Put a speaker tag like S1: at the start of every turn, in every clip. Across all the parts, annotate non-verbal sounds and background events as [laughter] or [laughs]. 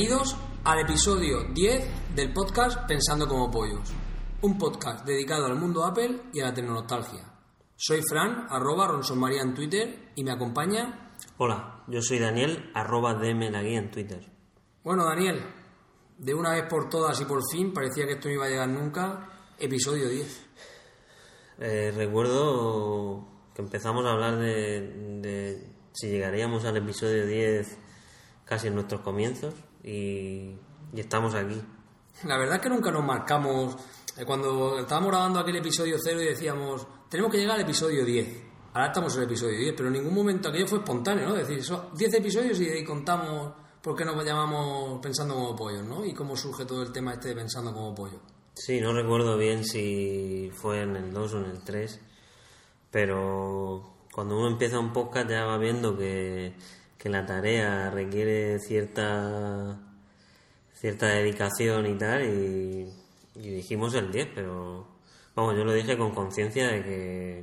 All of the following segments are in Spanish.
S1: Bienvenidos al episodio 10 del podcast Pensando como Pollos, un podcast dedicado al mundo Apple y a la tecnonostalgia. Soy Fran, arroba Ronsonmaría en Twitter y me acompaña...
S2: Hola, yo soy Daniel, arroba DM la guía en Twitter.
S1: Bueno, Daniel, de una vez por todas y por fin, parecía que esto no iba a llegar nunca, episodio 10.
S2: Eh, recuerdo que empezamos a hablar de, de si llegaríamos al episodio 10 casi en nuestros comienzos y, y estamos aquí.
S1: La verdad es que nunca nos marcamos. eh, Cuando estábamos grabando aquel episodio 0 y decíamos, tenemos que llegar al episodio 10. Ahora estamos en el episodio 10, pero en ningún momento aquello fue espontáneo, ¿no? Es decir, son 10 episodios y contamos por qué nos llamamos Pensando como Pollos, ¿no? Y cómo surge todo el tema este de Pensando como Pollo.
S2: Sí, no recuerdo bien si fue en el 2 o en el 3, pero cuando uno empieza un podcast ya va viendo que, que la tarea requiere cierta cierta dedicación y tal, y, y dijimos el 10, pero vamos, yo lo dije con conciencia de que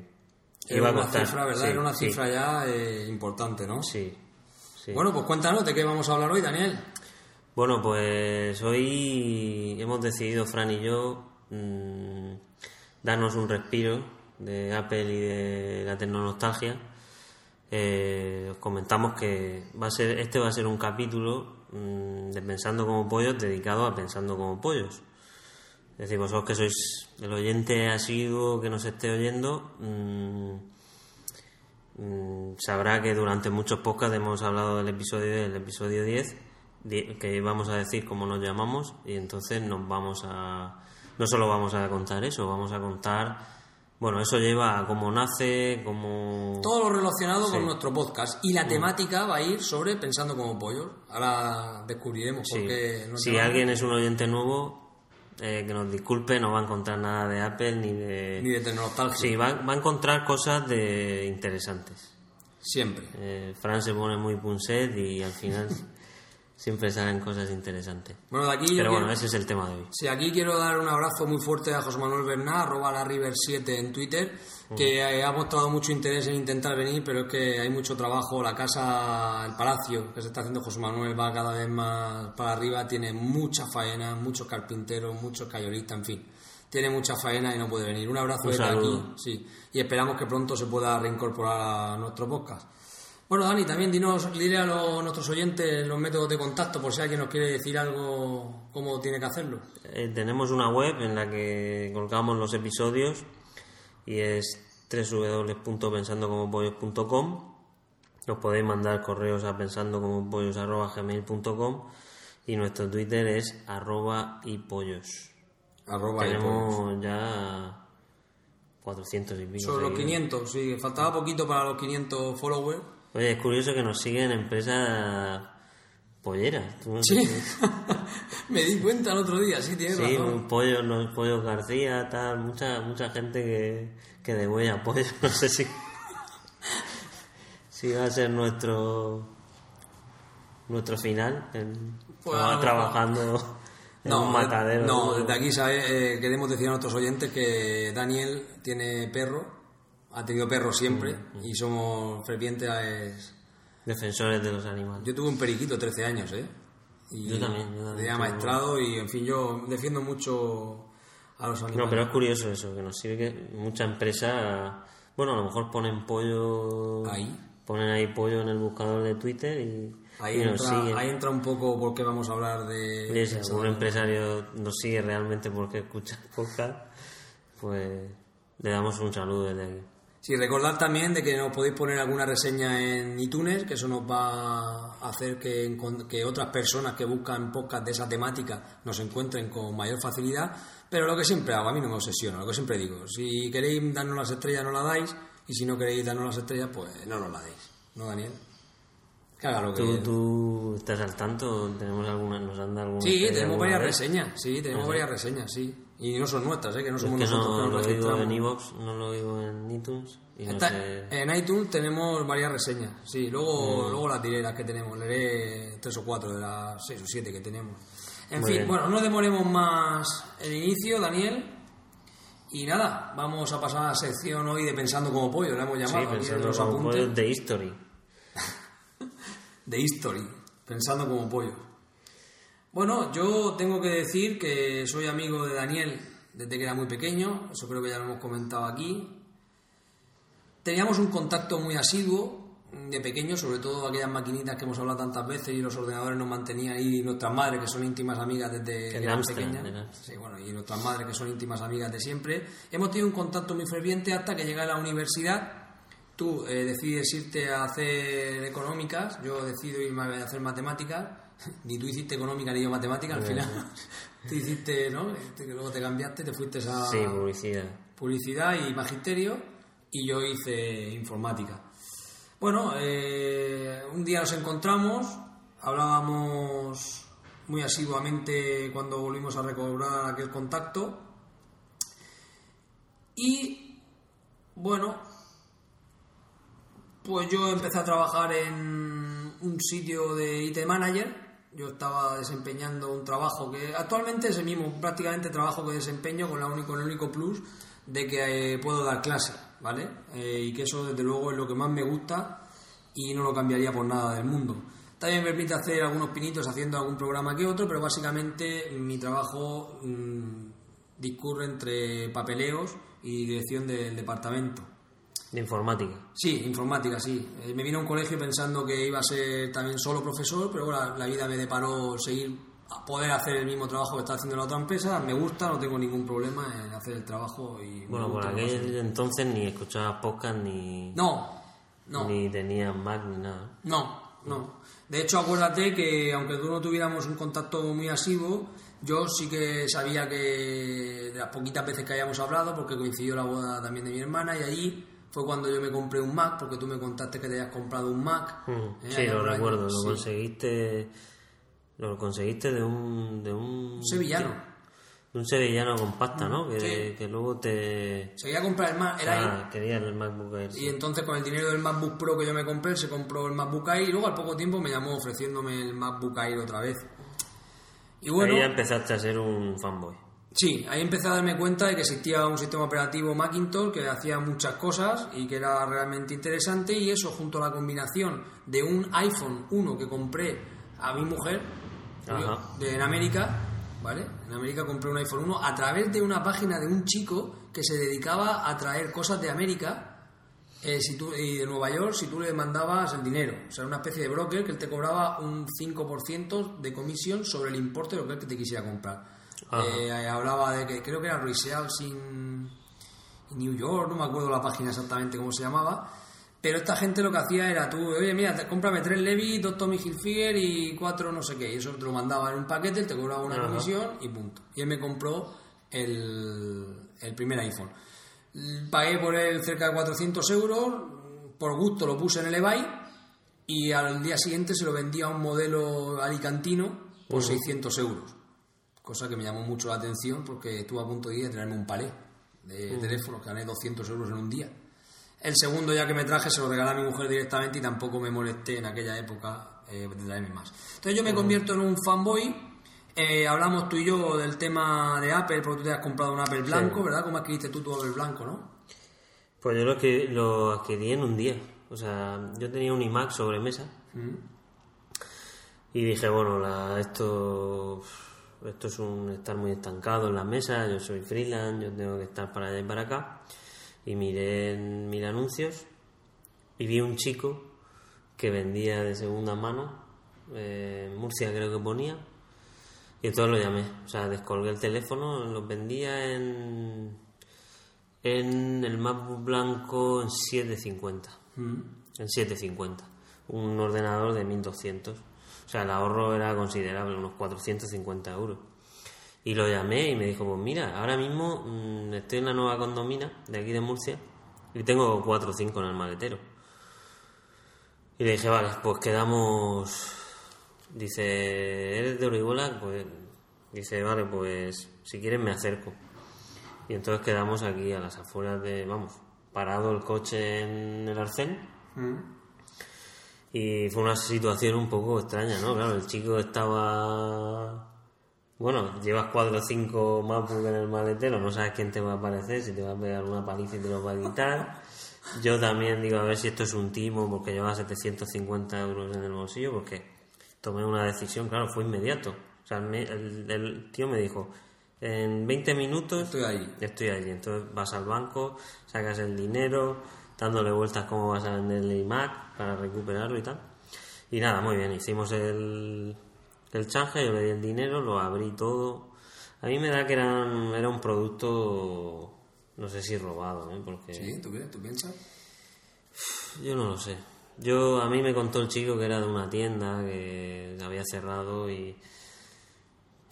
S1: Era
S2: iba a
S1: una
S2: costar.
S1: cifra, ¿verdad?
S2: Sí,
S1: Era una
S2: sí,
S1: cifra ya eh, importante, ¿no?
S2: Sí, sí.
S1: Bueno, pues cuéntanos de qué vamos a hablar hoy, Daniel.
S2: Bueno, pues hoy hemos decidido, Fran y yo, mm, darnos un respiro de Apple y de la tecnonostalgia. Eh, os comentamos que va a ser, este va a ser un capítulo mm, de Pensando como Pollos dedicado a Pensando como Pollos. Es decir, vosotros que sois el oyente asiduo que nos esté oyendo, mm, mm, sabrá que durante muchos podcasts hemos hablado del episodio del episodio 10, di- que vamos a decir cómo nos llamamos, y entonces nos vamos a. No solo vamos a contar eso, vamos a contar. Bueno, eso lleva a cómo nace, cómo.
S1: Todo lo relacionado con nuestro podcast. Y la temática va a ir sobre Pensando como Pollos. Ahora descubriremos
S2: Sí.
S1: por qué... nos
S2: Si alguien es un oyente nuevo, eh, que nos disculpe, no va a encontrar nada de Apple ni de.
S1: Ni de tecnología.
S2: Sí, va, va a encontrar cosas de interesantes.
S1: Siempre.
S2: Eh, Fran se pone muy punset y al final [laughs] siempre salen cosas interesantes.
S1: Bueno, de aquí yo
S2: Pero bueno,
S1: quiero-
S2: ese es el tema de hoy.
S1: Sí, aquí quiero dar un abrazo muy fuerte a José Manuel Bernal, arroba la River7 en Twitter, que eh, ha mostrado mucho interés en intentar venir, pero es que hay mucho trabajo. La casa, el palacio que se está haciendo José Manuel va cada vez más para arriba, tiene mucha faena, muchos carpinteros, muchos cayoristas, en fin. Tiene mucha faena y no puede venir. Un abrazo desde aquí, sí. Y esperamos que pronto se pueda reincorporar a nuestro podcast. Bueno, Dani, también dinos, dile a los- nuestros oyentes los métodos de contacto, por si alguien nos quiere decir algo, cómo tiene que hacerlo.
S2: Eh, tenemos una web en la que colgamos los episodios y es www.pensandocomopollos.com. Nos podéis mandar correos a pensandocomopollos.gmail.com y nuestro Twitter es arroba y pollos.
S1: Arroba y pollos.
S2: Tenemos ya 400 y pico.
S1: Sobre los
S2: seguidores.
S1: 500, sí, faltaba poquito para los 500 followers.
S2: Oye, es curioso que nos siguen empresas polleras. Tú-
S1: Sí, [laughs] [laughs] me di cuenta el otro día, sí, tienes
S2: Sí,
S1: razón.
S2: un pollo, los pollos García, tal, mucha mucha gente que, que degüella pollo, [laughs] no sé si si va a ser nuestro nuestro final, en,
S1: Pues,
S2: trabajando en un matadero.
S1: No, desde aquí sabe, eh, queremos decir a nuestros oyentes que Daniel tiene perro, ha tenido perro siempre
S2: Mm,
S1: y somos fervientes.
S2: defensores de los animales.
S1: Yo tuve un periquito 13 años, ¿eh? Y
S2: Yo también, yo también
S1: Tenía
S2: tuve
S1: maestrado y, en fin, yo defiendo mucho a los animales.
S2: No, pero es curioso eso, que nos sirve que muchas empresas, bueno, a lo mejor ponen pollo,
S1: Ahí.
S2: ponen ahí pollo en el buscador de Twitter y,
S1: Ahí
S2: y nos
S1: entra,
S2: siguen.
S1: ahí entra un poco porque vamos a hablar de...
S2: Y si algún empresario nos sigue realmente porque escucha el podcast, pues le damos un saludo desde aquí.
S1: Sí, recordad también de que nos podéis poner alguna reseña en iTunes, que eso nos va a hacer que, que otras personas que buscan podcast de esa temática nos encuentren con mayor facilidad. Pero lo que siempre hago, a mí no me obsesiona, lo que siempre digo, si queréis darnos las estrellas no la dais, y si no queréis darnos las estrellas, pues no nos la deis. ¿No, Daniel? Que haga lo que...
S2: ¿Tú, ¿Tú estás al tanto? ¿Tenemos alguna, nos han dado alguna
S1: Sí, tenemos varias reseñas, sí, tenemos varias reseñas, sí. Y no son nuestras, ¿eh? que no
S2: Es
S1: somos
S2: que
S1: nosotros
S2: no
S1: que
S2: lo digo en iVoox, no lo digo en iTunes y no
S1: Está-
S2: sé...
S1: En iTunes tenemos varias reseñas, sí, luego,
S2: Mm.
S1: luego las diré las que tenemos, leeré tres o cuatro de las seis o siete que tenemos. En
S2: Muy
S1: fin,
S2: bien.
S1: bueno, no demoremos más el inicio, Daniel. Y nada, vamos a pasar a la sección hoy de Pensando como Pollo, la hemos
S2: Sí,
S1: llamado, en
S2: pensando como pollo de History. [laughs]
S1: de History, Pensando como Pollo. Bueno, yo tengo que decir que soy amigo de Daniel desde que era muy pequeño, eso creo que ya lo hemos comentado aquí. Teníamos un contacto muy asiduo de pequeño, sobre todo aquellas maquinitas que hemos hablado tantas veces y los ordenadores nos mantenían y nuestras madres que son íntimas amigas desde que eran pequeñas. Sí, bueno, y nuestras madres que son íntimas amigas de siempre. Hemos tenido un contacto muy ferviente hasta que llegué a la universidad. Tú eh, decides irte a hacer económicas, yo decido irme a hacer matemáticas. Ni tú hiciste económica ni yo matemática al final. [laughs] tú hiciste, ¿no? Este, que luego te cambiaste, te fuiste a.
S2: Sí, publicidad.
S1: Publicidad y magisterio, y yo hice informática. Bueno, eh, un día nos encontramos, hablábamos muy asiduamente cuando volvimos a recobrar aquel contacto. Y bueno, pues yo empecé a trabajar en un sitio de IT Manager. Yo estaba desempeñando un trabajo que actualmente es el mismo prácticamente trabajo que desempeño con, la único, el único plus de que eh, puedo dar clase, ¿vale? Eh, y que eso desde luego es lo que más me gusta y no lo cambiaría por nada del mundo. También me permite hacer algunos pinitos haciendo algún programa que otro, pero básicamente mi trabajo mm, discurre entre papeleos y dirección del departamento.
S2: ¿De informática?
S1: Sí, informática, sí. Eh, me vine a un colegio pensando que iba a ser también solo profesor, pero ahora la vida me deparó seguir a poder hacer el mismo trabajo que está haciendo la otra empresa. Me gusta, no tengo ningún problema en hacer el trabajo. y
S2: Bueno, por aquel entonces ni escuchabas podcast ni...
S1: No, no.
S2: Ni tenías Mac ni nada.
S1: No, no. De hecho, acuérdate que aunque tú no tuviéramos un contacto muy asiduo, yo sí que sabía que de las poquitas veces que hayamos hablado, porque coincidió la boda también de mi hermana, y ahí fue cuando yo me compré un Mac, porque tú me contaste que te habías comprado un Mac.
S2: ¿eh? Sí, lo recuerdo, lo conseguiste lo conseguiste de un... De un
S1: sevillano.
S2: De un sevillano con pasta, ¿no? Que, que luego te...
S1: Se quería comprar el Mac, era
S2: ah, quería el MacBook Air.
S1: Y entonces con el dinero del MacBook Pro que yo me compré, se compró el MacBook Air y luego al poco tiempo me llamó ofreciéndome el MacBook Air otra vez.
S2: Y bueno... Ahí ya empezaste a ser un fanboy.
S1: Sí, ahí empecé a darme cuenta de que existía un sistema operativo Macintosh que hacía muchas cosas y que era realmente interesante y eso junto a la combinación de un iPhone 1 que compré a mi mujer de, en América, ¿vale? En América compré un iPhone 1 a través de una página de un chico que se dedicaba a traer cosas de América eh, si tú, y de Nueva York si tú le mandabas el dinero. O sea, una especie de broker que él te cobraba un 5% de comisión sobre el importe de lo que él te quisiera comprar. Eh, hablaba de que creo que era Resales in New York, no me acuerdo la página exactamente cómo se llamaba pero esta gente lo que hacía era tú, oye, mira, cómprame tres Levi, dos Tommy Hilfiger y cuatro no sé qué. Y eso te lo mandaba en un paquete, él te cobraba una comisión y punto. Y él me compró el, el primer iPhone. Pagué por él cerca de 400 euros, por gusto lo puse en el eBay y al día siguiente se lo vendía a un modelo alicantino por 600 euros. Cosa que me llamó mucho la atención porque estuve a punto de ir a traerme un palé de teléfono, que gané 200 euros en un día. El segundo ya que me traje se lo regalé a mi mujer directamente y tampoco me molesté en aquella época eh, de traerme más. Entonces yo me convierto en un fanboy. Eh, hablamos tú y yo del tema de Apple, porque tú te has comprado un Apple blanco, ¿verdad? ¿Cómo adquiriste tú tu Apple blanco, no?
S2: Pues yo lo, que, lo adquirí en un día. O sea, yo tenía un iMac sobre mesa. Mm. Y dije, bueno, la, esto, esto es un estar muy estancado en la mesa. Yo soy freelance, yo tengo que estar para allá y para acá y miré mil anuncios y vi un chico que vendía de segunda mano, eh, Murcia creo que ponía, y entonces lo llamé. O sea, descolgué el teléfono, lo vendía en, en el MacBook blanco en 750. Mm. En 750. Un ordenador de 1200. O sea, el ahorro era considerable, unos 450 euros. Y lo llamé y me dijo, pues mira, ahora mismo mm, estoy en la nueva condomina de aquí de Murcia y tengo cuatro o cinco en el maletero. Y le dije, vale, pues quedamos... Dice, ¿eres de Orihuela? Pues dice, vale, pues si quieres me acerco. Y entonces quedamos aquí a las afueras de, vamos, parado el coche en el arcén. Mm. Y fue una situación un poco extraña, ¿no? Claro, el chico estaba bueno, llevas cuatro o cinco MacBook en el maletero, no sabes quién te va a aparecer, si te va a pegar una paliza y te lo va a quitar. Yo también digo, a ver si esto es un timo, porque lleva 750 euros en el bolsillo, porque tomé una decisión, claro, fue inmediato. O sea, me- el, el tío me dijo, en 20 minutos
S1: Estoy ahí.
S2: estoy allí. Entonces vas al banco, sacas el dinero, dándole vueltas cómo vas a vender el iMac para recuperarlo y tal. Y nada, muy bien, hicimos el, el chanje, yo le di el dinero, lo abrí todo. A mí me da que eran, era un producto, no sé si robado, ¿eh? porque
S1: ¿Sí? ¿Tú? ¿Tú piensas?
S2: yo no lo sé. Yo, a mí me contó el chico que era de una tienda que había cerrado y...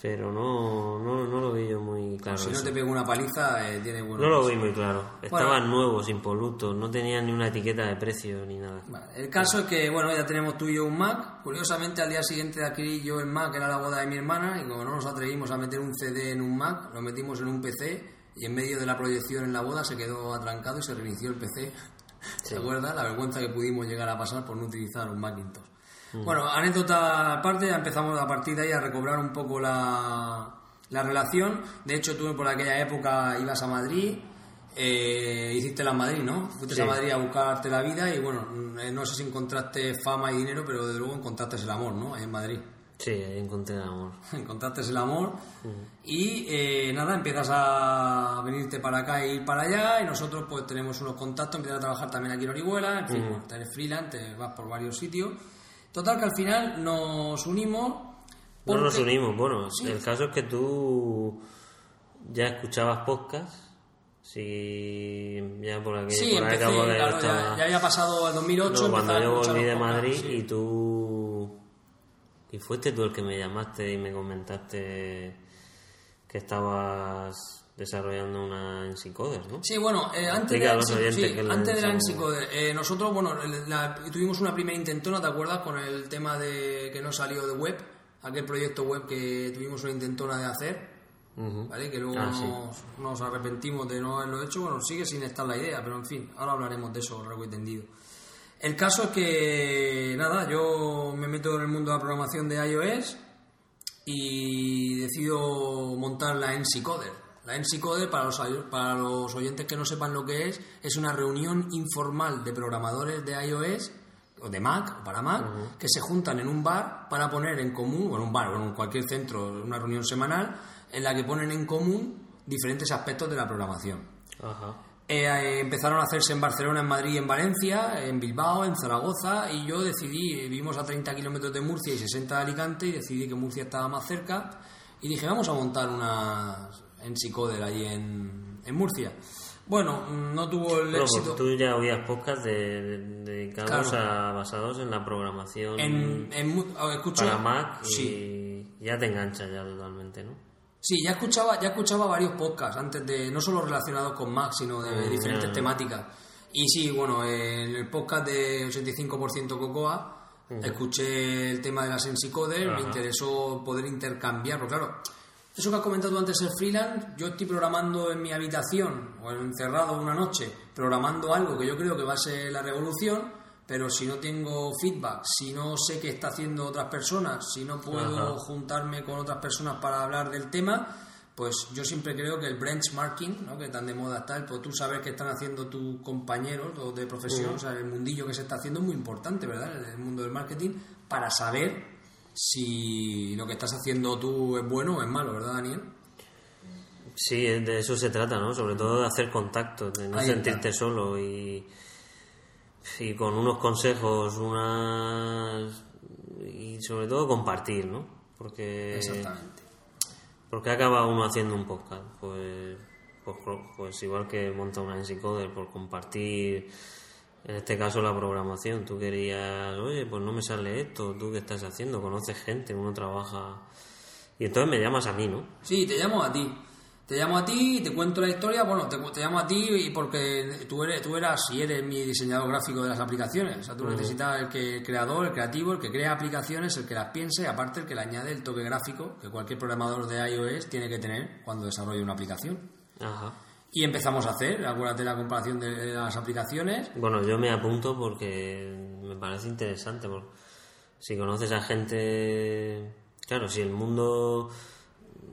S2: Pero no, no, no lo vi yo muy claro.
S1: si no te pego una paliza, eh, tiene bueno.
S2: No lo vi muy claro. Estaban nuevos, impolutos, no tenían ni una etiqueta de precio ni nada.
S1: El caso es que, bueno, ya tenemos tú y yo un Mac. Curiosamente, al día siguiente de adquirir yo el Mac, era la boda de mi hermana, y como no nos atrevimos a meter un CD en un Mac, lo metimos en un PC, y en medio de la proyección en la boda se quedó atrancado y se reinició el PC. ¿Te acuerdas? La vergüenza que pudimos llegar a pasar por no utilizar un Macintosh. Bueno, anécdota aparte, ya empezamos a partir de ahí a recobrar un poco la, la relación. De hecho, tú por aquella época ibas a Madrid, eh, hiciste la Madrid, ¿no? Fuiste
S2: Sí.
S1: a Madrid a buscarte la vida y bueno, mm, eh, no sé si encontraste fama y dinero, pero desde luego encontraste el amor, ¿no? Ahí en Madrid.
S2: Sí, ahí encontré el amor. [laughs]
S1: encontraste el amor y eh, nada, empiezas a venirte para acá e ir para allá y nosotros pues tenemos unos contactos, empiezas a trabajar también aquí en Orihuela, en fin, tú eres freelance, te vas por varios sitios. Total que al final nos unimos.
S2: No nos
S1: porque-
S2: unimos, bueno, el caso es que tú ya escuchabas podcast, si ya por aquí
S1: Sí,
S2: por
S1: empecé,
S2: acabo de
S1: claro,
S2: estaba-
S1: ya, ya había pasado el 2008.
S2: No, cuando yo volví de Madrid
S1: sí.
S2: y tú y fuiste tú el que me llamaste y me comentaste que estabas desarrollando una en Psicoder, ¿no?
S1: Sí, bueno, eh, antes, de sí, antes de la
S2: NC
S1: NC-Coder, eh, nosotros, bueno, la- tuvimos una primera intentona, ¿te acuerdas? Con el tema de que no salió de web, aquel proyecto web que tuvimos una intentona de hacer. ¿vale? Que luego
S2: Ah, sí.
S1: nos, nos arrepentimos de no haberlo hecho, bueno, sigue sin estar la idea, pero en fin, ahora hablaremos de eso largo y tendido. El caso es que, nada, yo me meto en el mundo de la programación de iOS y decido montar la NC Coder. La NC Coder, para los, para los oyentes que no sepan lo que es, es una reunión informal de programadores de iOS o de Mac o para Mac que se juntan en un bar para poner en común, o en un bar o en cualquier centro, una reunión semanal en la que ponen en común diferentes aspectos de la programación. Eh, eh, empezaron a hacerse en Barcelona, en Madrid, en Valencia, en Bilbao, en Zaragoza y yo decidí, vivimos a 30 kilómetros de Murcia y 60 de Alicante y decidí que Murcia estaba más cerca y dije vamos a montar una en Psicoder allí en, en Murcia. Bueno, no tuvo el
S2: Bueno,
S1: éxito.
S2: pues tú ya oías podcast de, de- dedicados
S1: Claro.
S2: a, basados en la programación
S1: En, en escucho,
S2: para Mac y
S1: Sí,
S2: ya te engancha ya totalmente, ¿no?
S1: sí, ya escuchaba, ya escuchaba varios podcasts antes de, no solo relacionados con Mac, sino de
S2: Mm,
S1: diferentes temáticas. Y sí, bueno, en el podcast de 85% Cocoa escuché el tema de la Sensicoder, me
S2: Ajá.
S1: interesó poder intercambiar, porque claro, eso que has comentado antes, el freelance, yo estoy programando en mi habitación o encerrado una noche, programando algo que yo creo que va a ser la revolución, pero si no tengo feedback, si no sé qué está haciendo otras personas, si no puedo
S2: Ajá.
S1: juntarme con otras personas para hablar del tema, pues yo siempre creo que el benchmarking, ¿no? que tan de moda está, el pues tú saber qué están haciendo tus compañeros o de profesión, o sea, el mundillo que se está haciendo es muy importante, ¿verdad? El, el mundo del marketing, para saber si lo que estás haciendo tú es bueno o es malo, ¿verdad, Daniel?
S2: Sí, de eso se trata, ¿no? Sobre todo de hacer contacto, de no
S1: Ahí está.
S2: sentirte solo y, y con unos consejos, unas y sobre todo compartir, ¿no? Porque
S1: Exactamente.
S2: porque acaba uno haciendo un podcast, pues pues, pues igual que monta una encoder por compartir en este caso la programación, tú querías, oye, pues no me sale esto, tú qué estás haciendo, conoces gente, uno trabaja y entonces me llamas a mí, ¿no?
S1: Sí, te llamo a ti. Te llamo a ti y te cuento la historia. Bueno, te, te llamo a ti y porque tú eres, tú eras y eres mi diseñador gráfico de las aplicaciones. O sea, tú necesitas el, que, el creador, el creativo, el que crea aplicaciones, el que las piense, y aparte el que le añade el toque gráfico que cualquier programador de iOS tiene que tener cuando desarrolla una aplicación.
S2: Ajá.
S1: Y empezamos a hacer, acuérdate la comparación de las aplicaciones.
S2: Bueno, yo me apunto porque me parece interesante. Porque si conoces a gente. Claro, si el mundo,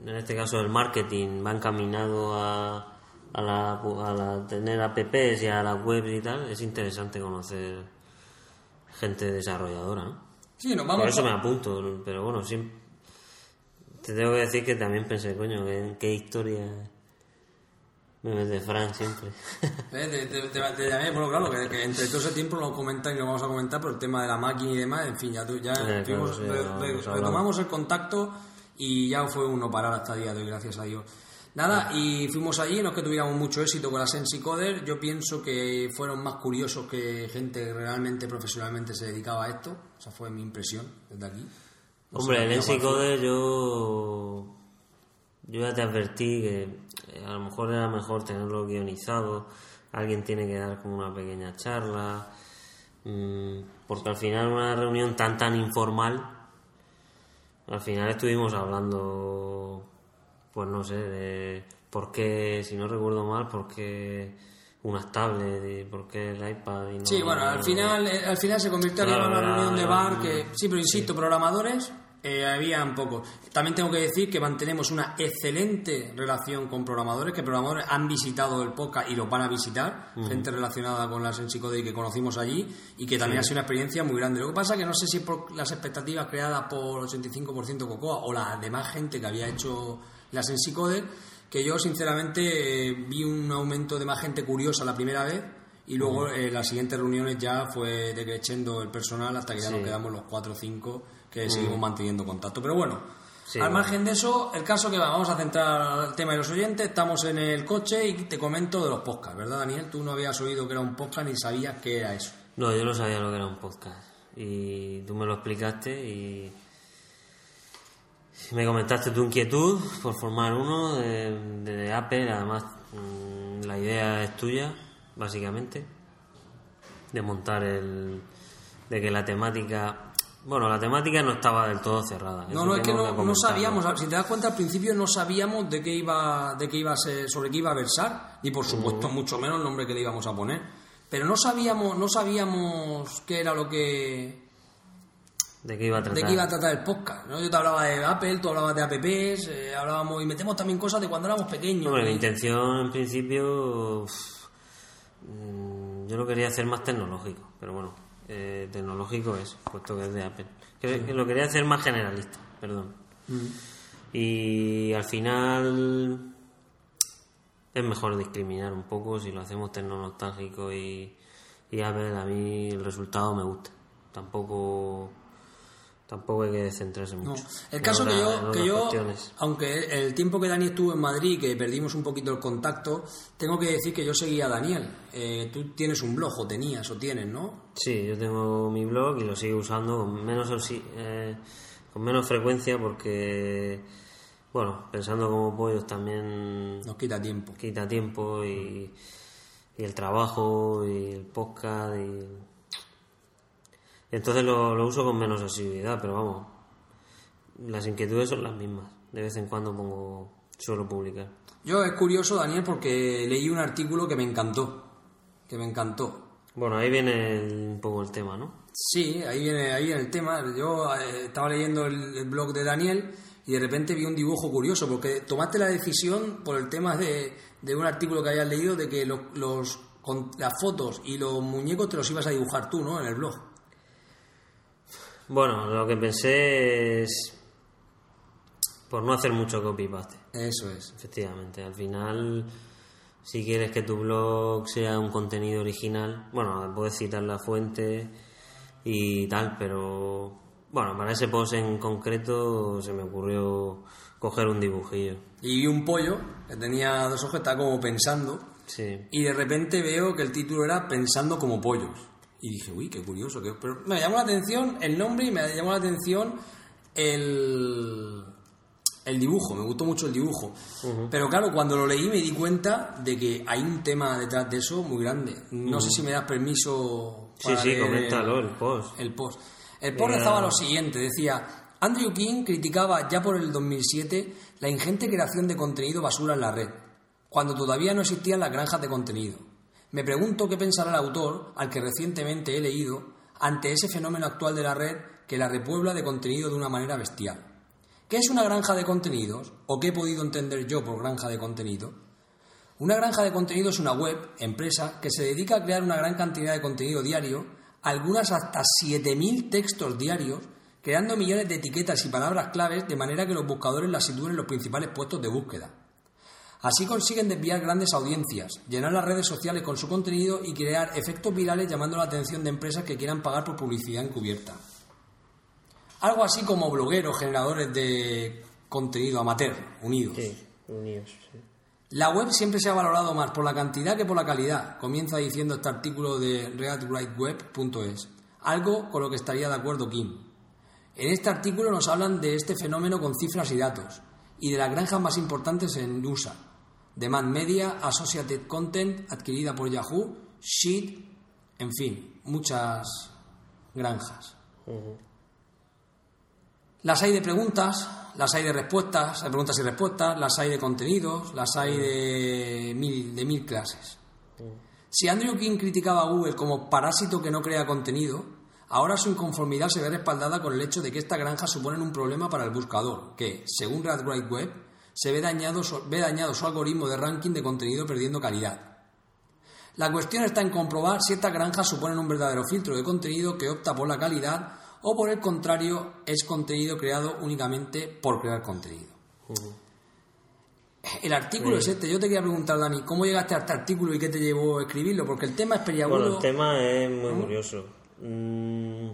S2: en este caso el marketing, va encaminado a, a, la, a la- tener apps y a las webs y tal, es interesante conocer gente desarrolladora. ¿no?
S1: Sí, nos vamos.
S2: Por eso me apunto, pero bueno, sí, Te tengo que decir que también pensé, coño, ¿qué, qué historia memes de Fran siempre? [laughs]
S1: Eh, Te, te- te- te llamé, bueno, claro, que, que entre todo ese tiempo lo comentan y lo vamos a comentar por el tema de la máquina y demás, en fin, ya, tú- ya
S2: Eh, claro, sí,
S1: re- re- retomamos el contacto y ya fue uno parar hasta el día de hoy, gracias a Dios. Nada, y fuimos allí, no es que tuviéramos mucho éxito con la Sensi Coder, yo pienso que fueron más curiosos que gente que realmente profesionalmente se dedicaba a esto, esa fue mi impresión desde aquí. No
S2: Hombre, el. Coder yo, yo ya te advertí que eh, a lo mejor era mejor tenerlo guionizado, alguien tiene que dar como una pequeña charla, mm, porque al final una reunión tan tan informal, al final estuvimos hablando, pues no sé, de por qué, si no recuerdo mal, por qué unas tablets y por qué el iPad y no...
S1: Sí, bueno, al final, eh, al final se convirtió en una reunión de bar que, sí, pero insisto, programadores eh, habían pocos. También tengo que decir que mantenemos una excelente relación con programadores, que programadores han visitado el podcast y lo van a visitar, gente relacionada con la Sensicode y que conocimos allí y que también ha sido una experiencia muy grande. Lo que pasa que no sé si es por las expectativas creadas por 85% Cocoa o la demás gente que había hecho la Sensicode, que yo sinceramente eh, vi un aumento de más gente curiosa la primera vez y luego eh, las siguientes reuniones ya fue decreciendo el personal hasta que ya nos quedamos los cuatro o cinco que seguimos manteniendo contacto. Pero bueno,
S2: Sí,
S1: al
S2: bueno.
S1: margen de eso, el caso que va, vamos a centrar el tema de los oyentes, estamos en el coche y te comento de los podcasts, ¿verdad Daniel? Tú no habías oído que era un podcast ni sabías qué era eso.
S2: No, yo no sabía lo que era un podcast. Y tú me lo explicaste y me comentaste tu inquietud por formar uno de, de Apple. Además, mm, la idea es tuya, básicamente, de montar el. de que la temática. Bueno, la temática no estaba del todo cerrada.
S1: No, no, es que no, sabíamos, si te das cuenta al principio no sabíamos de qué iba, de qué iba a ser, sobre qué iba a versar, y por supuesto mucho menos el nombre que le íbamos a poner. Pero no sabíamos, no sabíamos qué era lo que,
S2: ¿De qué iba a tratar?
S1: de qué iba a tratar el podcast. ¿no? Yo te hablaba de Apple, tú hablabas de apps, eh, hablábamos y metemos también cosas de cuando éramos pequeños.
S2: Hombre,
S1: ¿no?
S2: mi intención en principio. mm, yo lo quería hacer más tecnológico, pero bueno, eh, tecnológico es, puesto que es de Apple. Que, lo quería hacer más generalista, perdón.
S1: Mm.
S2: Y al final. Es mejor discriminar un poco si lo hacemos tecnonostálgico y, y Apple. A mí el resultado me gusta. Tampoco. Tampoco hay que centrarse
S1: No.
S2: mucho.
S1: El
S2: en
S1: caso que yo, que
S2: otras
S1: yo
S2: cuestiones.
S1: aunque el tiempo que Dani estuvo en Madrid, que perdimos un poquito el contacto, tengo que decir que yo seguía a Daniel. Eh, tú tienes un blog, o tenías, o tienes, ¿no?
S2: Sí, yo tengo mi blog y lo sigo usando con menos eh, con menos frecuencia porque, bueno, pensando como pollos también
S1: Nos quita tiempo.
S2: quita tiempo y, y el trabajo y el podcast y entonces lo, lo uso con menos asiduidad, pero vamos, las inquietudes son las mismas. De vez en cuando pongo, suelo publicar.
S1: Yo es curioso, Daniel, porque leí un artículo que me encantó. Que me encantó.
S2: Bueno, ahí viene el- un poco el tema, ¿no?
S1: Sí, ahí viene, ahí viene el tema. Yo eh, estaba leyendo el, el blog de Daniel y de repente vi un dibujo curioso, porque tomaste la decisión por el tema de, de un artículo que habías leído de que lo- los, con las fotos y los muñecos te los ibas a dibujar tú, ¿no? En el blog.
S2: Bueno, lo que pensé es por no hacer mucho copy-paste.
S1: Eso es.
S2: Efectivamente, al final, si quieres que tu blog sea un contenido original, bueno, puedes citar la fuente y tal, pero bueno, para ese post en concreto se me ocurrió coger un dibujillo.
S1: Y vi un pollo que tenía dos ojos, estaba como pensando,
S2: Sí,
S1: y de repente veo que el título era Pensando como pollos. Y dije, uy, qué curioso. Pero me llamó la atención el nombre y me llamó la atención el, el dibujo. Me gustó mucho el dibujo. Pero claro, cuando lo leí me di cuenta de que hay un tema detrás de eso muy grande. No sé si me das permiso.
S2: sí,
S1: para
S2: sí,
S1: leer
S2: coméntalo,
S1: el-
S2: el post.
S1: el post. El post rezaba lo siguiente, decía, Andrew King criticaba ya por el 2007 la ingente creación de contenido basura en la red, cuando todavía no existían las granjas de contenido. Me pregunto qué pensará el autor, al que recientemente he leído, ante ese fenómeno actual de la red que la repuebla de contenido de una manera bestial. ¿Qué es una granja de contenidos? ¿O qué he podido entender yo por granja de contenido? Una granja de contenido es una web, empresa, que se dedica a crear una gran cantidad de contenido diario, algunas hasta 7.000 textos diarios, creando millones de etiquetas y palabras claves de manera que los buscadores las sitúen en los principales puestos de búsqueda. Así consiguen desviar grandes audiencias, llenar las redes sociales con su contenido y crear efectos virales llamando la atención de empresas que quieran pagar por publicidad encubierta. Algo así como blogueros, generadores de contenido amateur, unidos.
S2: Sí, unidos. sí.
S1: La web siempre se ha valorado más por la cantidad que por la calidad, comienza diciendo este artículo de readwriteweb.es, algo con lo que estaría de acuerdo Kim. En este artículo nos hablan de este fenómeno con cifras y datos, y de las granjas más importantes en USA, Demand Media, Associated Content, adquirida por Yahoo, Sheet, en fin, muchas granjas. Las hay de preguntas, las hay de respuestas, hay preguntas y respuestas, las hay de contenidos, las hay de mil, de mil clases. Si Andrew King criticaba a Google como parásito que no crea contenido, ahora su inconformidad se ve respaldada con el hecho de que esta granja supone un problema para el buscador, que, según Red Right Web, se ve dañado, su- ve dañado su algoritmo de ranking de contenido perdiendo calidad. La cuestión está en comprobar si estas granjas suponen un verdadero filtro de contenido que opta por la calidad o por el contrario es contenido creado únicamente por crear contenido. El artículo es este. Yo te quería preguntar, Dani, ¿cómo llegaste a este artículo y qué te llevó a escribirlo? Porque el tema es peliagudo.
S2: Bueno, el tema es muy curioso. Mm,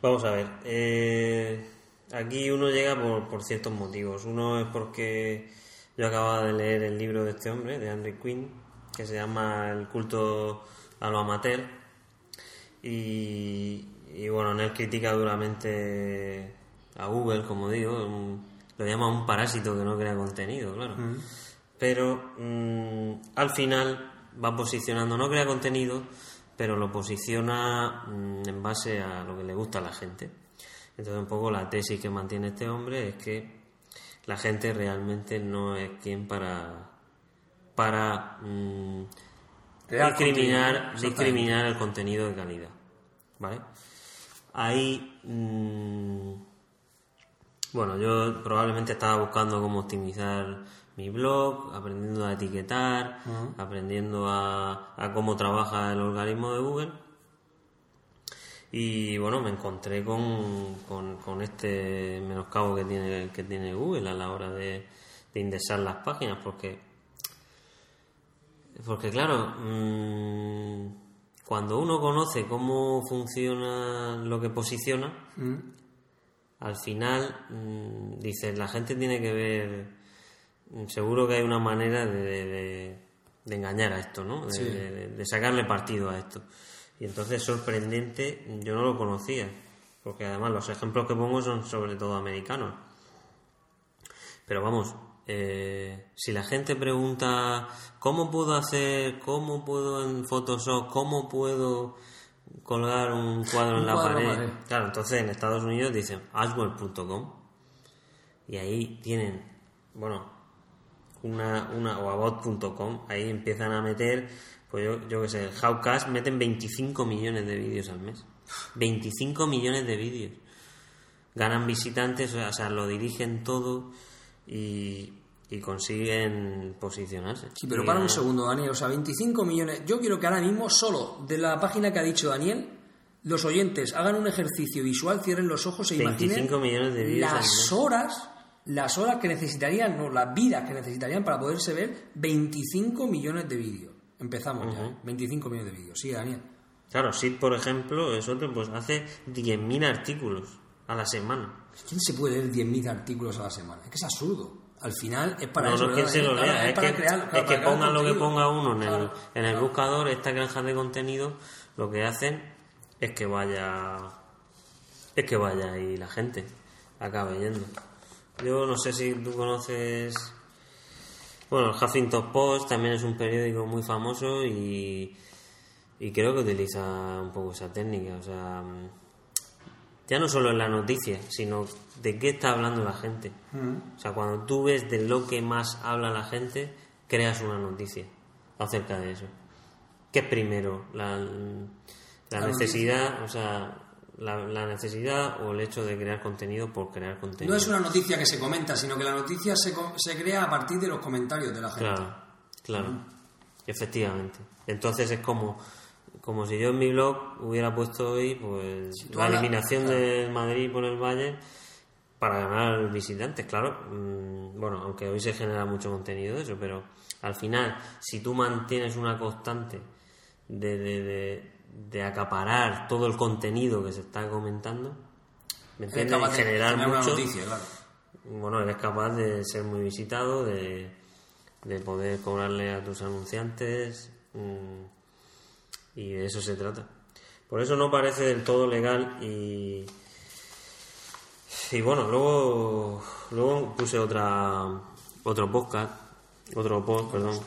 S2: Vamos a ver. eh, aquí uno llega por, por ciertos motivos. Uno es porque yo acababa de leer el libro de este hombre, de Andrew Quinn, que se llama El culto a lo amateur. Y, y bueno, en él critica duramente a Google, como digo. un- lo llama un parásito que no crea contenido, claro. Pero mm, al final va posicionando, no crea contenido, pero lo posiciona mm, en base a lo que le gusta a la gente. Entonces un poco la tesis que mantiene este hombre es que la gente realmente no es quien para para mm, discriminar,
S1: contenido,
S2: discriminar el contenido de calidad. ¿Vale? Ahí mm, bueno, yo probablemente estaba buscando cómo optimizar mi blog, aprendiendo a etiquetar, aprendiendo a, a cómo trabaja el algoritmo de Google. Y bueno, me encontré con, con, con este menoscabo que tiene, que tiene Google a la hora de, de indexar las páginas, porque, porque claro, mm, cuando uno conoce cómo funciona lo que posiciona, al final mm, dices, la gente tiene que ver, mm, seguro que hay una manera de, de- engañar a esto, ¿no?
S1: Sí.
S2: de sacarle partido a esto. Y entonces sorprendente, yo no lo conocía, porque además los ejemplos que pongo son sobre todo americanos. Pero vamos, eh, si la gente pregunta cómo puedo hacer, cómo puedo en Photoshop, cómo puedo colgar un cuadro en la
S1: cuadro
S2: pared.
S1: pared.
S2: Claro, entonces en Estados Unidos dicen aswell.com y ahí tienen, bueno, una, una o about.com, ahí empiezan a meter, pues yo, yo qué sé, el Howcast meten 25 millones de vídeos al mes. 25 millones de vídeos. Ganan visitantes, o sea, lo dirigen todo y, y consiguen posicionarse.
S1: Sí, pero para un segundo, Daniel. O sea, 25 millones. Yo quiero que ahora mismo, solo de la página que ha dicho Daniel, los oyentes hagan un ejercicio visual, cierren los ojos e
S2: 25
S1: imaginen
S2: millones de
S1: las horas, las horas que necesitarían, no, las vidas que necesitarían para poderse ver 25 millones de vídeos. Empezamos ya, ¿eh? 25 millones de vídeos. Sí, Daniel.
S2: Claro, Sid, por ejemplo, es otro, pues hace 10.000 artículos a la semana.
S1: ¿Quién se puede leer 10.000 artículos a la semana? Es que es absurdo. Al final es para
S2: no,
S1: eso.
S2: no es que
S1: ¿verdad,
S2: se lo?
S1: Claro,
S2: lea, es,
S1: para
S2: que,
S1: crear-
S2: es que pongan lo que ponga uno en el, en el buscador, estas granjas de contenido, lo que hacen es que vaya es que vaya y la gente acabe yendo. Yo no sé si tú conoces bueno, el Huffington Post también es un periódico muy famoso y, y creo que utiliza un poco esa técnica, o sea, ya no solo en la noticia, sino de qué está hablando la gente. O sea, cuando tú ves de lo que más habla la gente, creas una noticia acerca de eso. ¿Qué es primero? La, la
S1: La
S2: necesidad, o sea, la, la necesidad o el hecho de crear contenido por crear contenido.
S1: No es una noticia que se comenta, sino que la noticia se, se crea a partir de los comentarios de la gente.
S2: Claro, claro, efectivamente. Entonces es como como si yo en mi blog hubiera puesto hoy pues la
S1: hablas-
S2: eliminación del Madrid por el Valle para ganar visitantes, claro. Mm, Bueno, aunque hoy se genera mucho contenido de eso, pero al final, si tú mantienes una constante de, de, de- de acaparar todo el contenido que se está comentando, ¿me entiendes? Y
S1: de
S2: generar mucho,
S1: noticia, claro.
S2: bueno, eres capaz de ser muy visitado, de, de poder cobrarle a tus anunciantes mm, y de eso se trata. Por eso no parece del todo legal y y bueno, luego luego puse otra otro podcast, otro post, perdón,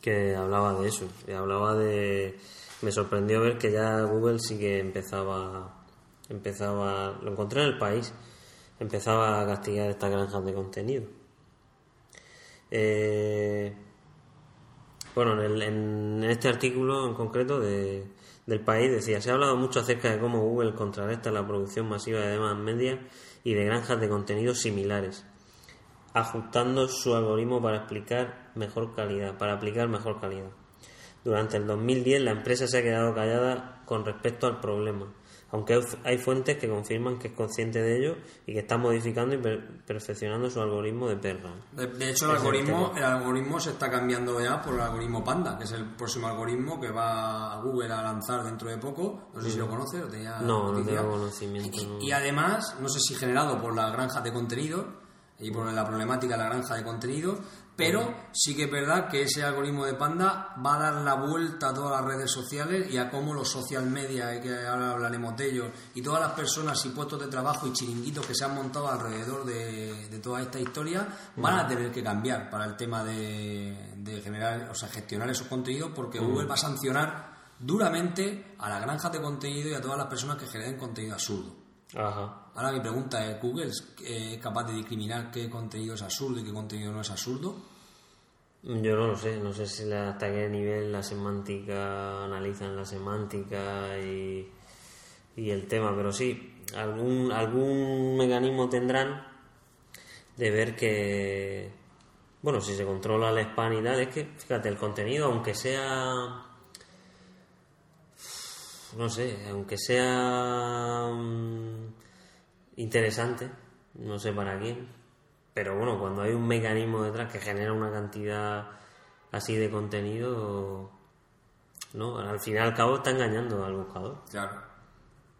S2: que hablaba de eso, que hablaba de me sorprendió ver que ya Google sí que empezaba empezaba lo encontré en el país empezaba a castigar estas granjas de contenido Eh, bueno en, el- en este artículo en concreto de, del país decía se ha hablado mucho acerca de cómo Google contrarresta la producción masiva de demás media y de granjas de contenidos similares ajustando su algoritmo para explicar mejor calidad, para aplicar mejor calidad. Durante el 2010 la empresa se ha quedado callada con respecto al problema, aunque hay- fuentes que confirman que es consciente de ello y que está modificando y per- perfeccionando su algoritmo de perra.
S1: De, de hecho, el algoritmo, el algoritmo se está cambiando ya por el algoritmo Panda, que es el próximo algoritmo que va a Google a lanzar dentro de poco. No sé si lo conoces, o tenía
S2: No, no tengo conocimiento. no.
S1: Y además, no sé si generado por las granjas de contenido y por la problemática de la granja de contenido, pero sí que es verdad que ese algoritmo de Panda va a dar la vuelta a todas las redes sociales y a cómo los social media, y que ahora hablaremos de ellos, y todas las personas y puestos de trabajo y chiringuitos que se han montado alrededor de, de toda esta historia van a tener que cambiar para el tema de, de generar, o sea, gestionar esos contenidos porque Google va a sancionar duramente a las granjas de contenido y a todas las personas que generen contenido absurdo.
S2: Ajá.
S1: Ahora mi pregunta es, ¿Google es eh, capaz de discriminar qué contenido es absurdo y qué contenido no es absurdo?
S2: Yo no lo sé, no sé si la- hasta qué nivel la semántica analizan la semántica y, y el tema, pero sí, algún, algún mecanismo tendrán de ver que, bueno, si se controla y tal, es que, fíjate, el contenido, aunque sea, no sé, aunque sea mm, interesante, no sé para quién, pero bueno, cuando hay un mecanismo detrás que genera una cantidad así de contenido, ¿no? Al fin y al cabo está engañando al buscador.
S1: Claro.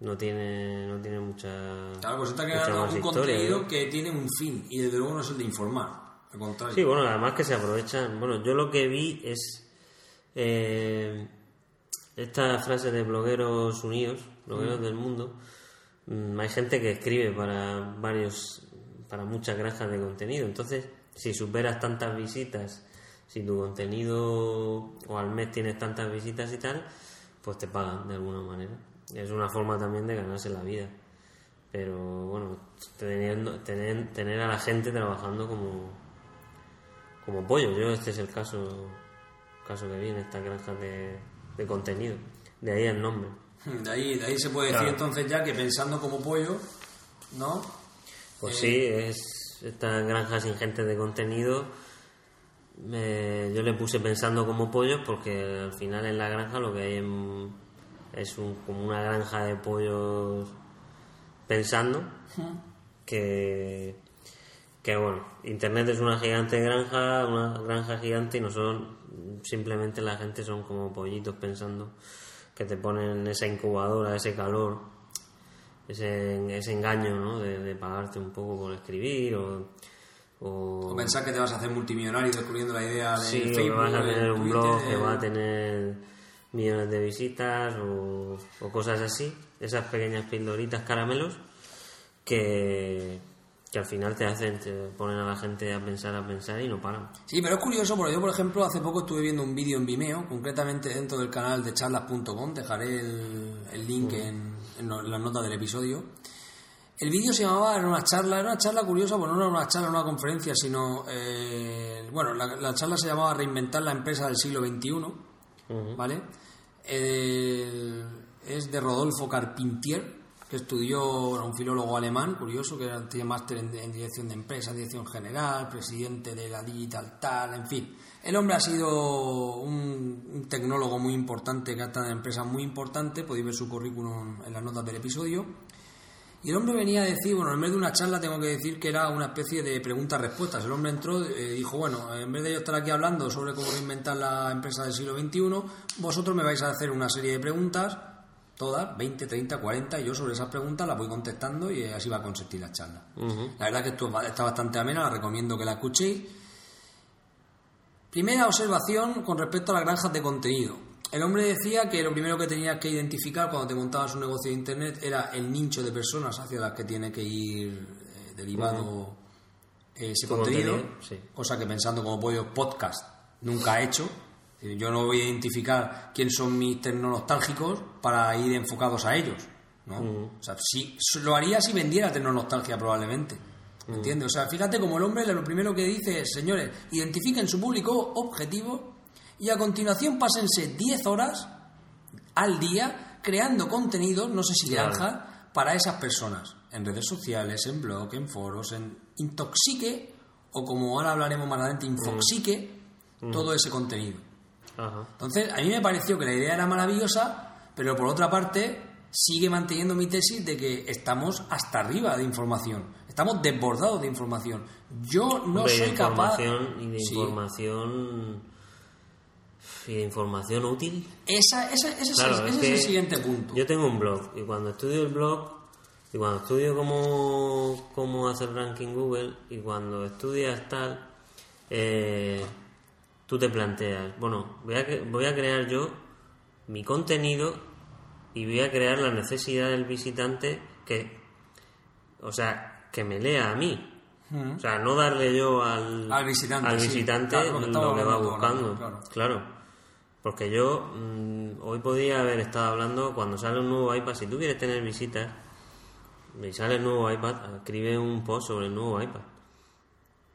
S2: No tiene, no tiene mucha.
S1: Claro, pues está creando un contenido que tiene un fin y desde luego no es el de informar. Al contrario.
S2: Sí, bueno, además que se aprovechan. Bueno, yo lo que vi es eh, esta frase de blogueros unidos, blogueros del mundo. Mm, hay gente que escribe para varios, para muchas granjas de contenido. Entonces, si superas tantas visitas, si tu contenido o al mes tienes tantas visitas y tal, pues te pagan de alguna manera. Es una forma también de ganarse la vida. Pero bueno, teniendo, tener, tener a la gente trabajando como, como pollo. Yo este es el caso caso que vi en estas granjas de, de contenido. De ahí el nombre.
S1: De ahí, de ahí se puede decir entonces ya que pensando como pollo, ¿no?
S2: Pues
S1: Eh,
S2: sí, es estas granjas ingentes de contenido. eh, yo le puse pensando como pollos porque al final en la granja lo que hay en- es un, como una granja de pollos pensando que que bueno, internet es una gigante granja, una granja gigante y no son simplemente la gente son como pollitos pensando que te ponen esa incubadora, ese calor, ese, ese engaño, ¿no? De, de pagarte un poco por escribir o, o,
S1: O pensar que te vas a hacer multimillonario descubriendo la idea de
S2: sí, o que
S1: Facebook,
S2: vas a tener un
S1: Twitter,
S2: blog que va a tener millones de visitas o, o cosas así, esas pequeñas pildoritas caramelos que, que al final te hacen, te ponen a la gente a pensar, a pensar y no paran.
S1: Sí, pero es curioso porque yo, por ejemplo, hace poco estuve viendo un vídeo en Vimeo, concretamente dentro del canal de charlas.com, dejaré el, el link en, en lo- en las notas del episodio. El vídeo se llamaba, era una charla, era una charla curiosa, pues no era una charla, una conferencia, sino, eh, bueno, la, la charla se llamaba Reinventar la empresa del siglo XXI, ¿vale? El- es de Rodolfo Carpentier, que estudió, era un filólogo alemán, curioso, que era- tiene máster en, en dirección de empresas, dirección general, presidente de la Digital Tal, en fin. El hombre ha sido un, tecnólogo muy importante que ha estado en empresas muy importantes, podéis ver su currículum en las notas del episodio. Y el hombre venía a decir, bueno, en vez de una charla tengo que decir que era una especie de preguntas-respuestas. El hombre entró y dijo, bueno, en vez de yo estar aquí hablando sobre cómo reinventar la empresa del siglo XXI, vosotros me vais a hacer una serie de preguntas, todas, 20, 30, 40, y yo sobre esas preguntas las voy contestando y así va a consistir la charla. La verdad que esto está bastante amena, la recomiendo que la escuchéis. Primera observación con respecto a las granjas de contenido. El hombre decía que lo primero que tenías que identificar cuando te montabas un negocio de internet era el nicho de personas hacia las que tiene que ir eh, derivado ese
S2: Tu
S1: contenido,
S2: contenido, sí.
S1: cosa que pensando como pollo podcast nunca he hecho. Eh, Yo no voy a identificar quién son mis tecnonostálgicos para ir enfocados a ellos. ¿no? O sea, sí, lo haría si vendiera tecnonostalgia probablemente. ¿Me entiendes? O sea, fíjate como el hombre lo primero que dice es, señores, identifiquen su público objetivo y a continuación pásense 10 horas al día creando contenido, no sé si
S2: Claro.
S1: granja, para esas personas, en redes sociales, en blog, en foros, en intoxique, o como ahora hablaremos más adelante, infoxique todo ese contenido.
S2: Ajá.
S1: Entonces, a mí me pareció que la idea era maravillosa, pero por otra parte, sigue manteniendo mi tesis de que estamos hasta arriba de información. Estamos desbordados de información. Yo no
S2: de
S1: soy capaz.
S2: información, y de
S1: Sí.
S2: información y de información útil
S1: Esa, es,
S2: Claro,
S1: el,
S2: es
S1: ese es el siguiente punto.
S2: Yo tengo un blog y cuando estudio el blog y cuando estudio cómo, cómo hacer ranking Google y cuando estudias tal, eh, tú te planteas, bueno, voy a, voy a crear yo mi contenido y voy a crear la necesidad del visitante que, o sea, que me lea a mí. O sea, no darle yo al,
S1: Al visitante,
S2: al
S1: sí.
S2: visitante
S1: Claro, lo que
S2: va buscando.
S1: claro.
S2: Claro. Porque yo mm, hoy podía haber estado hablando cuando sale un nuevo iPad. Si tú quieres tener visitas y sale el nuevo iPad, escribe un post sobre el nuevo iPad.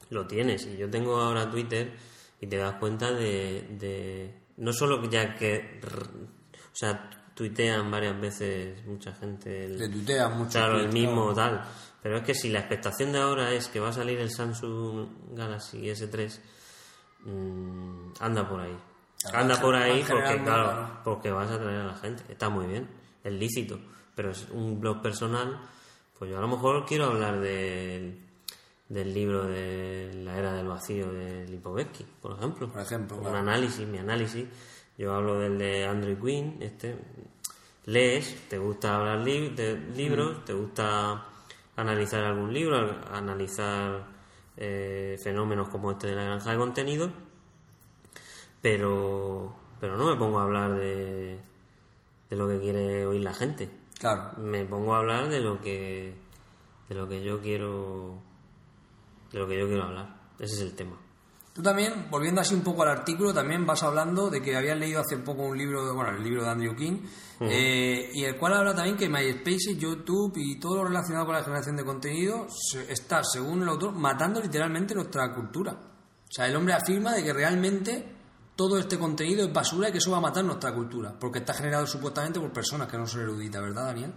S2: Lo tienes. Y yo tengo ahora Twitter y te das cuenta de. de- no solo ya que. O sea, tuitean varias veces mucha gente. el-
S1: Le tuitean mucho.
S2: Claro, el mismo tal. Pero es que si la expectación de ahora es que va a salir el Samsung Galaxy S3, mm, anda por ahí.
S1: Claro,
S2: anda por ahí porque, claro, porque vas a traer a la gente. Está muy bien, es lícito. Pero es un blog personal, pues yo a lo mejor quiero hablar del, del libro de la era del vacío de Lipovetsky, por ejemplo.
S1: Por ejemplo,
S2: Un
S1: claro.
S2: análisis, mi análisis. Yo hablo del de Andrew Quinn, este. Lees, te gusta hablar li- de libros,
S1: Mm.
S2: te gusta analizar algún libro, al- analizar eh, fenómenos como este de la granja de contenido, pero, pero no me pongo a hablar de, de lo que quiere oír la gente.
S1: Claro.
S2: Me pongo a hablar de lo que de lo que yo quiero de lo que yo quiero hablar. Ese es el tema.
S1: Tú también, volviendo así un poco al artículo, también vas hablando de que habías leído hace poco un libro, bueno, el libro de Andrew King, eh, y el cual habla también que MySpace, YouTube y todo lo relacionado con la generación de contenido se- está, según el autor, matando literalmente nuestra cultura. O sea, el hombre afirma de que realmente todo este contenido es basura y que eso va a matar nuestra cultura, porque está generado supuestamente por personas que no son eruditas, ¿verdad, Daniel?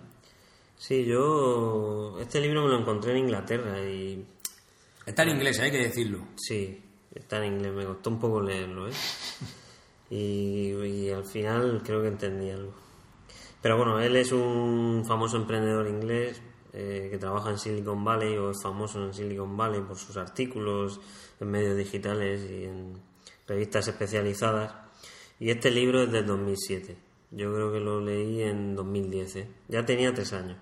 S2: Sí, yo este libro me lo encontré en Inglaterra y
S1: Está en inglés, hay que decirlo.
S2: sí, está en inglés, me costó un poco leerlo, ¿eh? Y, y al final creo que entendí algo. Pero bueno, él es un famoso emprendedor inglés eh, que trabaja en Silicon Valley o es famoso en Silicon Valley por sus artículos en medios digitales y en revistas especializadas. Y este libro es del 2007. Yo creo que lo leí en 2010. ¿eh? Ya tenía tres años.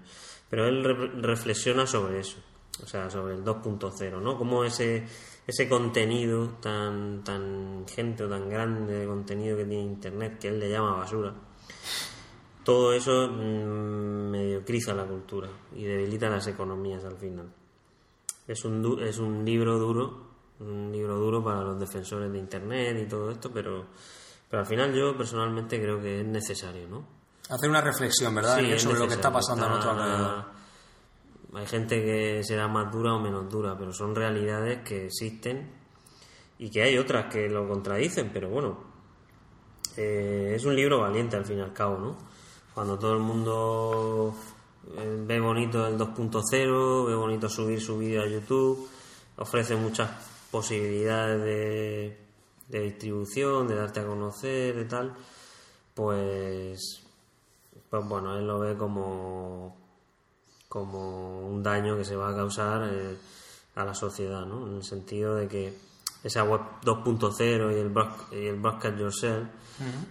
S2: Pero él re- reflexiona sobre eso. O sea, sobre el 2.0, ¿no? Cómo ese, ese contenido tan, tan gente o tan grande de contenido que tiene Internet, que él le llama basura, todo eso mm, mediocriza la cultura y debilita las economías al final. Es un, du- es un libro duro, un libro duro para los defensores de Internet y todo esto, pero, pero al final yo personalmente creo que es necesario, ¿no?
S1: Hacer una reflexión, ¿verdad,
S2: Sí,
S1: sobre lo que está pasando a nuestro alrededor?
S2: Hay gente que será más dura o menos dura, pero son realidades que existen y que hay otras que lo contradicen, pero bueno, eh, es un libro valiente al fin y al cabo, ¿no? Cuando todo el mundo eh, ve bonito el 2.0, ve bonito subir su vídeo a YouTube, ofrece muchas posibilidades de, de distribución, de darte a conocer, de tal, pues, pues bueno, él lo ve como, como un daño que se va a causar eh, a la sociedad, ¿no? En el sentido de que esa web 2.0 y el, broad- y el broadcast yourself,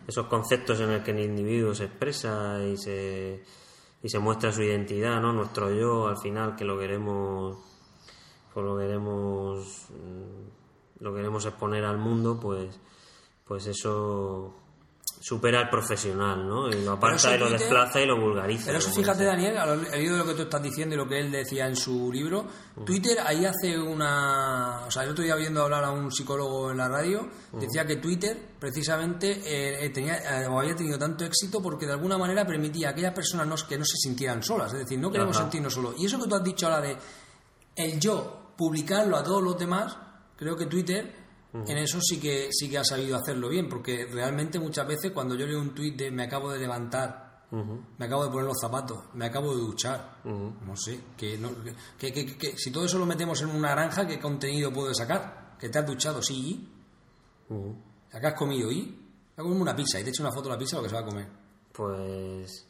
S2: esos conceptos en el que el individuo se expresa y se, y se muestra su identidad, ¿no? Nuestro yo, al final, que lo queremos, pues lo queremos, mm, lo queremos exponer al mundo, pues, pues eso supera al profesional, ¿no? Y lo aparta y lo
S1: Twitter-
S2: desplaza y lo vulgariza.
S1: Pero eso fíjate. Daniel, a lo he leído lo que tú estás diciendo y lo que él decía en su libro. Twitter ahí hace una. O sea, el otro día viendo hablar a un psicólogo en la radio, decía que Twitter precisamente eh, eh, tenía, eh, había tenido tanto éxito porque de alguna manera permitía a aquellas personas no- que no se sintieran solas. Es decir, no queremos
S2: Ajá.
S1: sentirnos solos. Y eso que tú has dicho ahora de el yo publicarlo a todos los demás, creo que Twitter en eso sí que sí que ha sabido hacerlo bien, porque realmente muchas veces cuando yo leo un tuit de me acabo de levantar, me acabo de poner los zapatos, me acabo de duchar, no sé, que, no- que, que- si todo eso lo metemos en una granja, ¿qué contenido puedo sacar? Que te has duchado, sí. ¿y? ¿qué has comido? ¿Y? Voy a comerme una pizza y te echo una foto de la pizza lo que se va a comer.
S2: Pues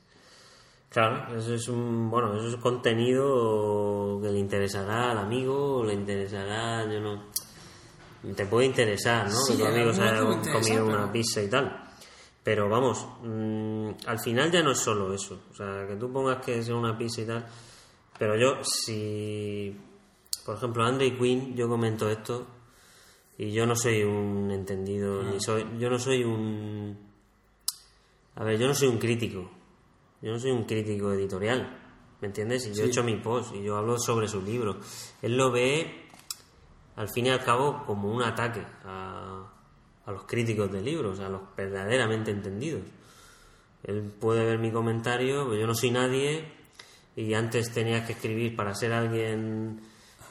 S2: claro, eso es un bueno, eso es contenido que le interesará al amigo, le interesará, yo no te puede interesar, ¿no?
S1: Sí,
S2: que tu
S1: a
S2: amigo
S1: algunos
S2: se haya
S1: te puede interesar,
S2: comido una pizza y tal. Pero vamos, mm, al final ya no es solo eso, o sea, que tú pongas que sea una pizza y tal, pero yo si por ejemplo, Andre Quinn, yo comento esto y yo no soy un entendido,
S1: Ah.
S2: ni soy, yo no soy un a ver, yo no soy un crítico. Yo no soy un crítico editorial. ¿Me entiendes? Y yo he hecho mi post y yo hablo sobre su libro. Él lo ve, al fin y al cabo, como un ataque a, a los críticos de libros, a los verdaderamente entendidos. Él puede ver mi comentario, pero yo no soy nadie y antes tenías que escribir para ser alguien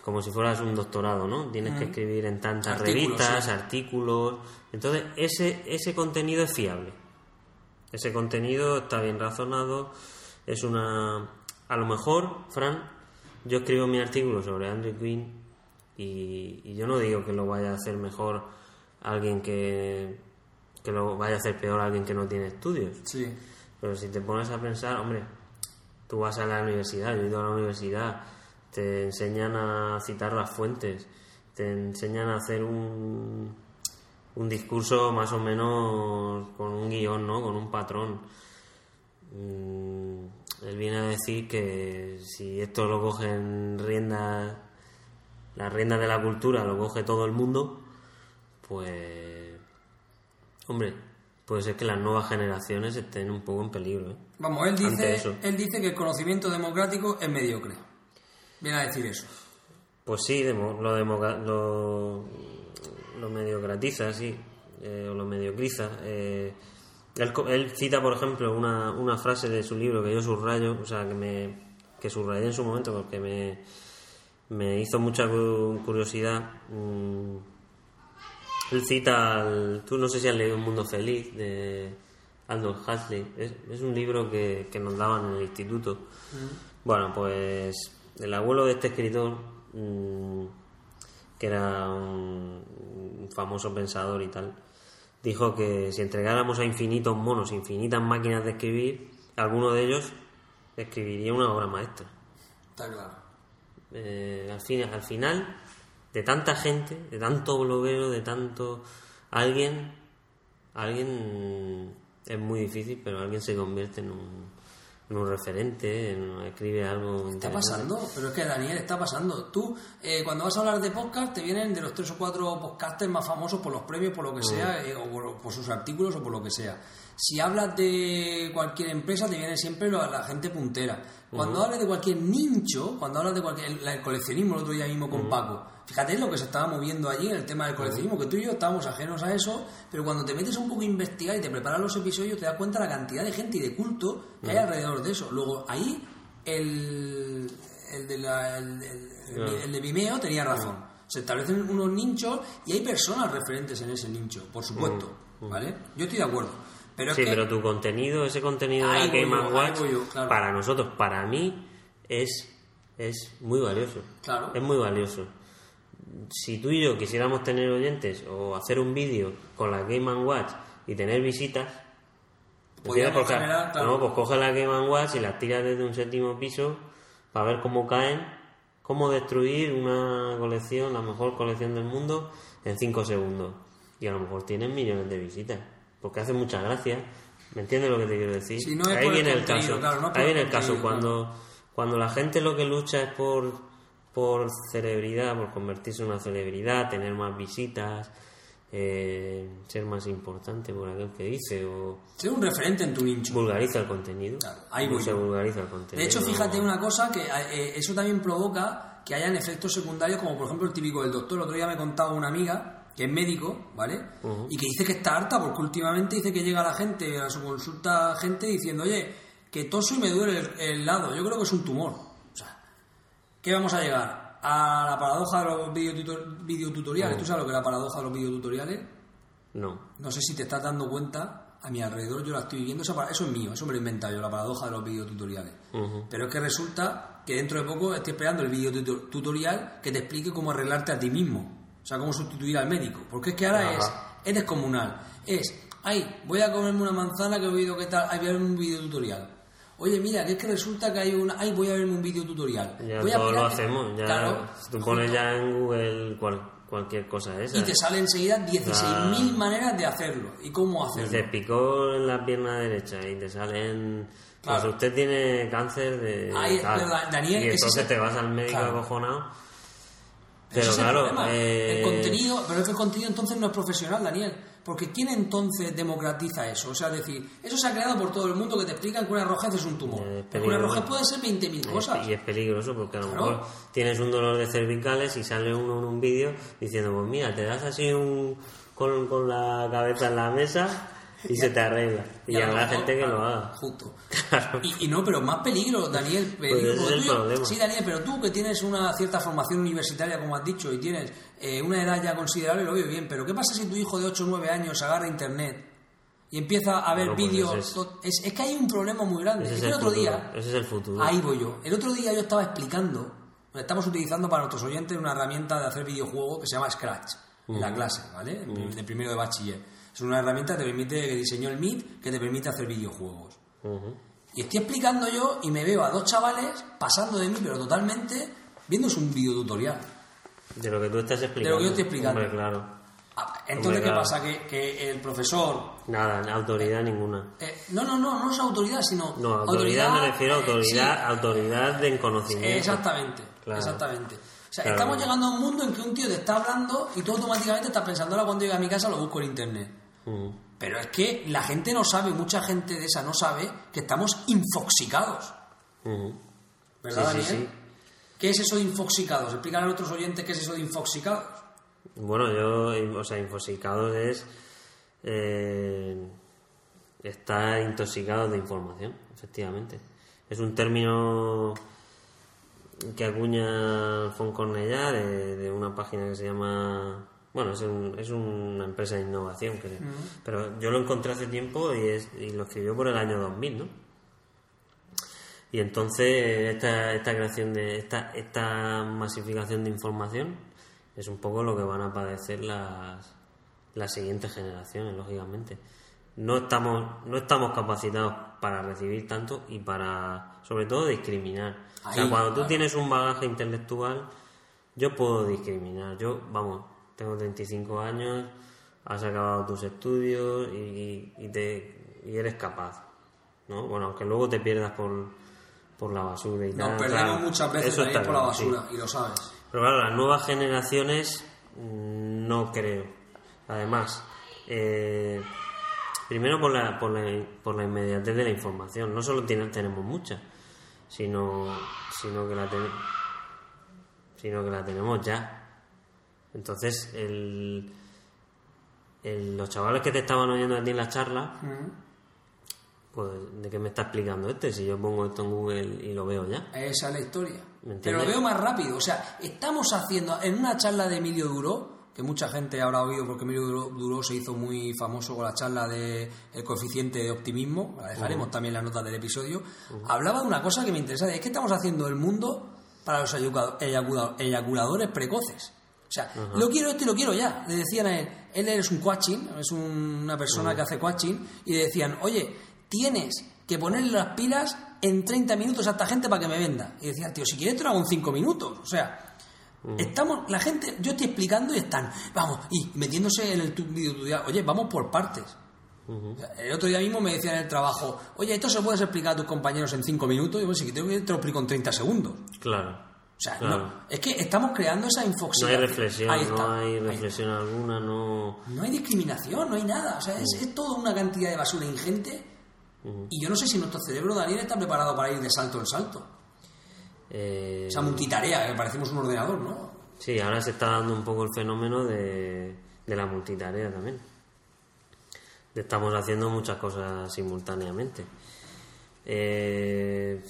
S2: como si fueras un doctorado, ¿no? Tienes que escribir en tantas
S1: Artículos,
S2: revistas,
S1: sí.
S2: artículos. Entonces, ese, ese contenido es fiable. Ese contenido está bien razonado. Es una. A lo mejor, Fran, yo escribo mi artículo sobre Andrew Quinn y, y yo no digo que lo vaya a hacer mejor alguien que. que lo vaya a hacer peor alguien que no tiene estudios.
S1: Sí.
S2: Pero si te pones a pensar, hombre, tú vas a la universidad, yo he ido a la universidad, te enseñan a citar las fuentes, te enseñan a hacer un, un discurso más o menos con un guion, ¿no? Con un patrón. Mm, él viene a decir que si esto lo cogen riendas, las riendas de la cultura lo coge todo el mundo, pues, hombre, puede ser que las nuevas generaciones estén un poco en peligro, ¿eh?
S1: Vamos, él dice, él dice que el conocimiento democrático es mediocre. Viene a decir eso.
S2: Pues sí, lo, lo, lo mediocratiza, sí, eh, o lo mediocriza. eh. él, él cita, por ejemplo, una, una frase de su libro que yo subrayo, o sea, que me que subrayé en su momento porque me, me hizo mucha cu- curiosidad. Mm, él cita, al- tú no sé si has leído Un Mundo Feliz de Aldous Huxley, es, es un libro que, que nos daban en el instituto. Bueno, pues el abuelo de este escritor, mm, que era un, un famoso pensador y tal, dijo que si entregáramos a infinitos monos, infinitas máquinas de escribir, alguno de ellos escribiría una obra maestra.
S1: Está claro.
S2: Eh, al, fin, al final, de tanta gente, de tanto bloguero, de tanto... Alguien, alguien es muy difícil, pero alguien se convierte en un, en un referente, en- escribe algo
S1: Está pasando, pero es que Daniel está pasando. Tú, eh, cuando vas a hablar de podcast, te vienen de los tres o cuatro podcasters más famosos por los premios, por lo que sea, eh, o por, por sus artículos o por lo que sea. Si hablas de cualquier empresa, te viene siempre la gente puntera. Cuando hablas de cualquier nicho, cuando hablas de cualquier. El, el coleccionismo, el otro día mismo con Paco. Fíjate lo que se estaba moviendo allí en el tema del coleccionismo, que tú y yo estábamos ajenos a eso, pero cuando te metes un poco a investigar y te preparas los episodios, te das cuenta la cantidad de gente y de culto que hay alrededor de eso. Luego, ahí, el, el, de, la- el de Vimeo tenía razón. Se establecen unos nichos y hay personas referentes en ese nicho, por supuesto. ¿Vale? Yo estoy de acuerdo. Pero
S2: Sí,
S1: que
S2: pero tu contenido, ese contenido de la Game
S1: yo,
S2: Watch,
S1: voy yo, claro.
S2: para nosotros, para mí, es, es muy valioso.
S1: Claro.
S2: Es muy valioso. si tú y yo quisiéramos tener oyentes o hacer un vídeo con la Game Watch y tener visitas,
S1: generar, claro.
S2: no, pues coge la Game Watch y las tiras desde un séptimo piso para ver cómo caen, cómo destruir una colección, la mejor colección del mundo, en 5 segundos. Y a lo mejor tienen millones de visitas, porque hace mucha gracia. ¿Me entiendes lo que te quiero decir?
S1: No
S2: ahí viene el caso.
S1: claro, no
S2: ahí viene el caso
S1: contenido,
S2: cuando cuando la gente lo que lucha es por por celebridad, por convertirse en una celebridad, tener más visitas, eh, ser más importante por aquel que dice o
S1: Ser un referente en tu nicho.
S2: vulgariza el contenido.
S1: Claro, ahí voy
S2: se
S1: yo.
S2: vulgariza el contenido.
S1: De hecho, fíjate una cosa, que eh, eso también provoca que hayan efectos secundarios, como por ejemplo el típico del doctor. El otro día me contaba una amiga, que es médico, ¿vale? Y que dice que está harta, porque últimamente dice que llega la gente, a su consulta, gente diciendo, oye, que toso y me duele el, el lado. Yo creo que es un tumor. O sea, ¿qué vamos a llegar? A la paradoja de los videotutor- videotutoriales. ¿Tú sabes lo que es la paradoja de los videotutoriales?
S2: No.
S1: No sé si te estás dando cuenta, a mi alrededor yo la estoy viviendo, eso es mío, eso me lo he inventado yo, la paradoja de los videotutoriales. Pero es que resulta que dentro de poco estoy esperando el videotutorial que te explique cómo arreglarte a ti mismo, o sea, cómo sustituir al médico. Porque es que ahora
S2: Ajá.
S1: es, es descomunal. Es, ay, voy a comerme una manzana que he oído que tal, ay, voy a ver un videotutorial. Oye, mira, que es que resulta que hay una, ay, voy a verme un videotutorial.
S2: Ya
S1: voy a
S2: todos lo hacemos. Ya,
S1: Claro,
S2: tú pones ya en Google cual- cualquier cosa esa.
S1: y te sale enseguida 16.000 maneras de hacerlo y cómo
S2: Y
S1: hacerlo.
S2: te picó en la pierna derecha y te salen. Pues
S1: Claro.
S2: usted tiene cáncer de.
S1: Ahí,
S2: tal.
S1: Daniel,
S2: y entonces te vas al médico
S1: Claro.
S2: acojonado.
S1: Ese
S2: Pero
S1: es el
S2: claro,
S1: problema.
S2: eh,
S1: el contenido, pero es que el contenido entonces no es profesional, Daniel. Porque ¿quién entonces democratiza eso? O sea, es decir, eso se ha creado por todo el mundo que te explican que una rojez es un tumor.
S2: Eh,
S1: Pero una rojez puede ser 20.000 cosas.
S2: Y es peligroso porque a lo
S1: Claro.
S2: mejor tienes un dolor de cervicales y sale uno en un vídeo diciendo, pues mira, te das así un con, con la cabeza en la mesa y se te arregla. Y,
S1: a lo
S2: habrá gente que lo
S1: claro,
S2: haga.
S1: Justo.
S2: Claro.
S1: Y, y no, pero más peligro, Daniel. peligro,
S2: ese es
S1: porque
S2: el
S1: tú ya-
S2: problema.
S1: Sí, Daniel, pero tú que tienes una cierta formación universitaria, como has dicho, y tienes eh, una edad ya considerable, lo veo bien. Pero ¿qué pasa si tu hijo de 8 o 9 años agarra internet y empieza a ver
S2: pues
S1: vídeos?
S2: es-
S1: Es, es que hay un problema muy grande.
S2: Ese
S1: Es que el
S2: el
S1: otro
S2: futuro.
S1: día.
S2: Ese es el futuro.
S1: Ahí voy yo. El otro día yo estaba explicando, estamos utilizando para nuestros oyentes una herramienta de hacer videojuegos que se llama Scratch, en la clase, ¿vale? En prim- De primero de bachiller. Es una herramienta que te permite, que diseñó el MIT, que te permite hacer videojuegos. Y estoy explicando yo y me veo a dos chavales pasando de mí, pero totalmente, viéndose un videotutorial.
S2: De lo que tú estás explicando.
S1: De lo que yo estoy explicando.
S2: Hombre, claro.
S1: Ah, Entonces, ¿qué pasa? Que, que el profesor...
S2: Nada, autoridad ninguna.
S1: eh, no, no, no, no es autoridad, sino...
S2: No, autoridad, me refiero a
S1: eh,
S2: autoridad,
S1: sí,
S2: autoridad de conocimiento.
S1: Exactamente,
S2: Claro.
S1: exactamente. O sea,
S2: Claro.
S1: estamos llegando a un mundo en que un tío te está hablando y tú automáticamente estás pensando, ahora cuando llegue a mi casa lo busco en internet.
S2: Ujú.
S1: Pero es que la gente no sabe, mucha gente de esa no sabe que estamos infoxicados.
S2: Ujú.
S1: ¿Verdad,
S2: Sí, sí,
S1: Daniel? ¿Qué es eso de infoxicados? Explícale a otros oyentes qué es eso de infoxicados.
S2: Bueno, yo, o sea, infoxicado es. Eh, está intoxicado de información, efectivamente. Es un término que acuña Fon Cornellá de, de una página que se llama. Bueno, es, un- es una empresa de innovación, creo. Pero yo lo encontré hace tiempo y, es, y lo escribió por el año 2000, ¿no? Y entonces esta, esta creación de esta, esta masificación de información es un poco lo que van a padecer las, las siguientes generaciones, lógicamente. No estamos, no estamos capacitados para recibir tanto y para, sobre todo, discriminar. o sea, cuando tú
S1: claro.
S2: tienes un bagaje intelectual, yo puedo discriminar. Yo, vamos, tengo 35 años, has acabado tus estudios y, y te, y eres capaz. ¿no? Bueno, aunque luego te pierdas por, por la basura y
S1: Nos
S2: tal.
S1: perdemos
S2: claro,
S1: muchas veces
S2: eso
S1: también
S2: está
S1: por la
S2: sí.
S1: basura, y lo sabes.
S2: Pero claro, las nuevas generaciones mm, no creo. Además, eh, primero por la, por, la, por la inmediatez de la información. No solo tiene- tenemos mucha, sino, sino, que la ten- sino que la tenemos ya. Entonces, el, el- los chavales que te estaban oyendo a ti en la charla, pues, ¿de qué me está explicando este? Si yo pongo esto en Google y lo veo ya.
S1: Esa es la historia.
S2: ¿Me
S1: Pero lo veo más rápido. O sea, estamos haciendo, en una charla de Emilio Duró, que mucha gente habrá oído porque Emilio Duró, Duró se hizo muy famoso con la charla de el coeficiente de optimismo, la dejaremos también en las notas del episodio, hablaba de una cosa que me interesa, es que estamos haciendo el mundo para los eyacula- eyacula- eyaculadores precoces. O sea, lo quiero esto y lo quiero ya. Le decían a él, él es un coaching, es un- una persona que hace coaching, y le decían, oye, tienes que ponerle las pilas en 30 minutos a esta gente para que me venda. Y decía, tío, si quieres te lo hago en 5 minutos. O sea, estamos, la gente, yo estoy explicando y están, vamos, y metiéndose en el tu- video tutorial, oye, vamos por partes. O sea, El otro día mismo me decían en el trabajo, oye, esto se puedes explicar a tus compañeros en 5 minutos, y bueno, si tengo que te lo explico en 30 segundos.
S2: Claro.
S1: O sea,
S2: Claro.
S1: no, es que estamos creando esa
S2: No
S1: infoxicación.
S2: hay reflexión,
S1: Ahí está,
S2: no hay
S1: ahí
S2: reflexión alguna, no...
S1: no hay discriminación, no hay nada. O sea, es, es toda una cantidad de basura ingente. Y yo no sé si nuestro cerebro, Daniel, está preparado para ir de salto en salto.
S2: Eh,
S1: Esa multitarea, que parecemos un ordenador, ¿no?
S2: Sí, ahora se está dando un poco el fenómeno de, de la multitarea también. Estamos haciendo muchas cosas simultáneamente. Eh,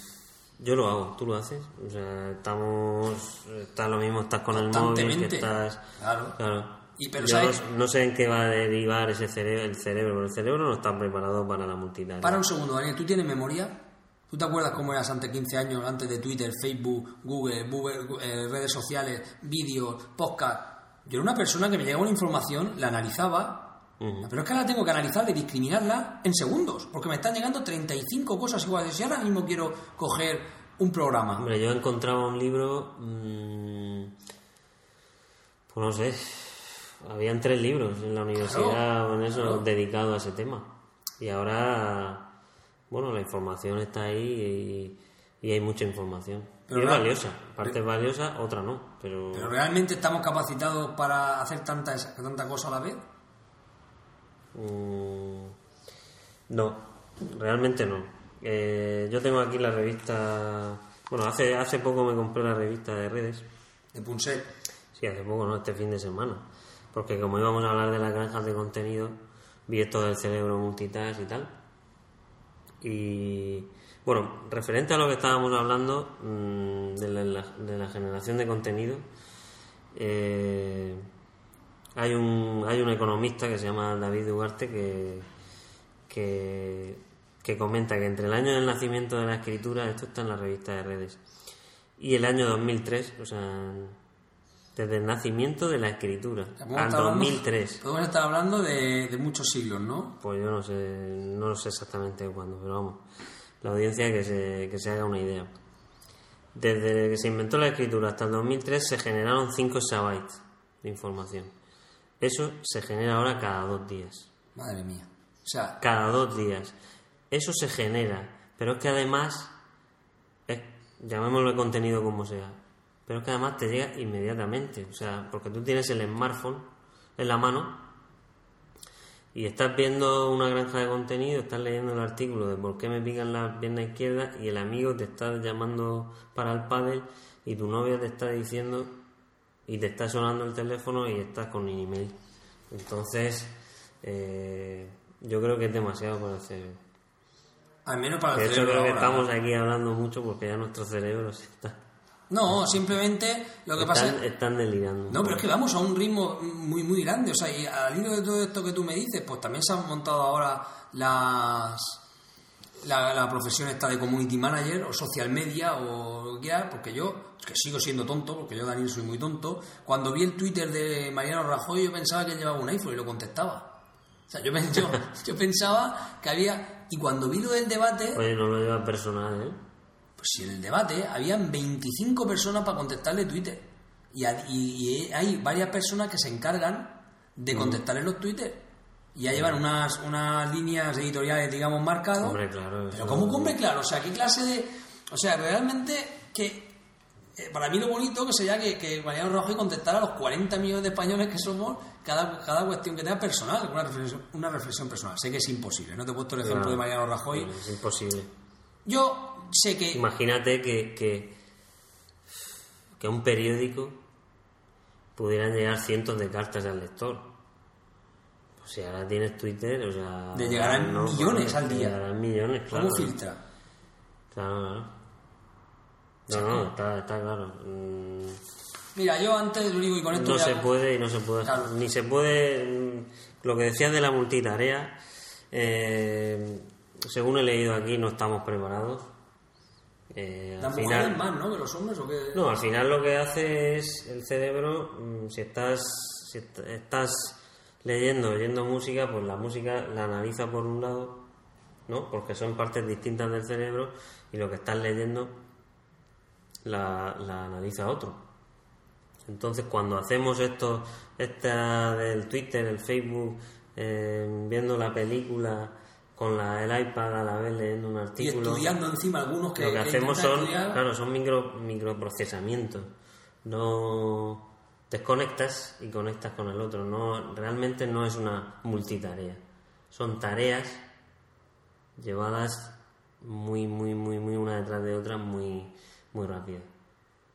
S2: yo lo hago, tú lo haces. O sea, estamos. Está lo mismo, estás con el móvil, que estás.
S1: Claro.
S2: Claro.
S1: Y pero
S2: Yo
S1: ¿sabes?
S2: no sé en qué va a derivar ese cerebro, el cerebro, pero el cerebro no está preparado para la multitarea.
S1: Para un segundo, Daniel, ¿tú tienes memoria? ¿Tú te acuerdas cómo eras antes 15 años, antes de Twitter, Facebook, Google, Google, eh, redes sociales, vídeos, podcast? Yo era una persona que me llegaba una información, la analizaba, pero es que ahora tengo que analizarla y discriminarla en segundos, porque me están llegando 35 cosas iguales. Si ahora mismo quiero coger un programa,
S2: Hombre, yo encontraba un libro. mm, pues no sé. Habían tres libros en la universidad o en eso
S1: claro.
S2: dedicados a ese tema. Y ahora. Bueno, la información está ahí y, y hay mucha información.
S1: Pero
S2: y es valiosa. Parte es valiosa, otra no. Pero.
S1: ¿pero realmente estamos capacitados para hacer tantas, tanta cosa a la vez?
S2: Mm, no, realmente no. Eh, yo tengo aquí la revista. Bueno, hace, hace poco me compré la revista de redes.
S1: De Punset.
S2: Sí, hace poco, ¿no? Este fin de semana. Porque como íbamos a hablar de las granjas de contenido, vi esto del cerebro multitask y tal. Y bueno, referente a lo que estábamos hablando mm, de, la, de la generación de contenido, eh, hay, un, hay un economista que se llama David Ugarte que, que, que comenta que entre el año del nacimiento de la escritura, esto está en la revista de redes, y el año 2003, o sea, desde el nacimiento de la escritura al
S1: estar hablando-
S2: 2003.
S1: Podemos estar hablando de, de muchos siglos, ¿no?
S2: Pues yo no sé, no lo sé exactamente cuándo, pero vamos, la audiencia que se, que se haga una idea. Desde que se inventó la escritura hasta el 2003 se generaron 5 exabytes de información. Eso se genera ahora cada dos días.
S1: Madre mía. O sea,
S2: Cada dos días. Eso se genera. Pero es que además, es, llamémoslo contenido como sea, pero es que además te llega inmediatamente. O sea, porque tú tienes el smartphone en la mano y estás viendo una granja de contenido, estás leyendo el artículo de por qué me pican las piernas izquierdas y el amigo te está llamando para el pádel y tu novia te está diciendo y te está sonando el teléfono y estás con un email. Entonces, eh, yo creo que es demasiado para el cerebro.
S1: al menos para
S2: De
S1: el cerebro
S2: creo que estamos aquí hablando mucho porque ya nuestro cerebro se está,
S1: No, simplemente lo que pasa
S2: están,
S1: es...
S2: están delirando.
S1: No, pero es que vamos a un ritmo muy, muy grande. O sea, y al hilo de todo esto que tú me dices, pues también se han montado ahora las... La, la profesión esta de community manager o social media o lo que quiera, porque yo, que sigo siendo tonto, porque yo, Daniel, soy muy tonto, cuando vi el Twitter de Mariano Rajoy yo pensaba que él llevaba un iPhone y lo contestaba. O sea, yo, [laughs] yo, yo pensaba que había... Y cuando vi lo del debate...
S2: Oye, no lo lleva personal, ¿eh?
S1: Pues si en el debate habían 25 personas para contestarle Twitter. Y, y- y hay varias personas que se encargan
S2: Mm.
S1: de contestarle los Twitter. Y ya llevan unas, unas líneas editoriales, digamos, marcadas.
S2: Hombre, claro.
S1: Pero ¿cómo hombre claro? O sea, ¿qué clase de...? O sea, realmente que... eh, Para mí lo bonito que sería que, que Mariano Rajoy contestara a los 40 millones de españoles que somos cada, cada cuestión que tenga personal, una reflexión, una reflexión personal. Sé que es imposible, no te he puesto el ejemplo de Mariano Rajoy.
S2: Es imposible.
S1: Yo sé que...
S2: Imagínate que, que, que a un periódico pudieran llegar cientos de cartas al lector. Pues si ahora tienes Twitter, o sea...
S1: Le llegarán millones al día.
S2: llegarán millones, claro.
S1: ¿Cómo filtra?
S2: Claro, claro. No, no, está, está claro. Mm,
S1: Mira, yo antes lo digo y con esto
S2: No
S1: ya-
S2: se puede y no se puede.
S1: Claro.
S2: Ni se puede. mm, Lo que decías de la multitarea, eh, según he leído aquí, no estamos preparados. Eh, al final,
S1: más, ¿no? Que los hombres o qué.
S2: no, al final lo que hace es el cerebro, mm, si estás, si est- estás leyendo, oyendo música, pues la música la analiza por un lado, ¿no? Porque son partes distintas del cerebro y lo que estás leyendo la, la analiza otro. Entonces, cuando hacemos esto, esta del Twitter, el Facebook, eh, viendo la película con la, el iPad a la vez leyendo un
S1: y
S2: artículo,
S1: estudiando encima algunos que.
S2: lo que hacemos son,
S1: estudiar.
S2: claro, son micro, microprocesamientos. No desconectas y conectas con el otro. No, realmente no es una multitarea. Son tareas llevadas muy, muy, muy, muy una detrás de otra, muy, muy rápido.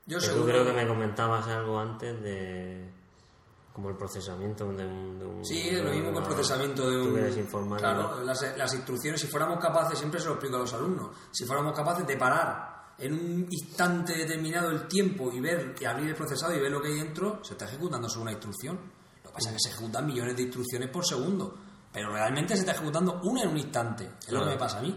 S1: Yo seguro.
S2: creo que me comentabas algo antes de como el procesamiento de un, de un-
S1: Sí,
S2: de
S1: lo mismo que el procesamiento de un... Claro, las, las instrucciones, si fuéramos capaces, siempre se lo explico a los alumnos, si fuéramos capaces de parar en un instante determinado el tiempo y ver, y abrir el procesado y ver lo que hay dentro, se está ejecutando solo una instrucción. Lo que pasa es que se ejecutan millones de instrucciones por segundo, pero realmente se está ejecutando una en un instante, es lo que me pasa a mí.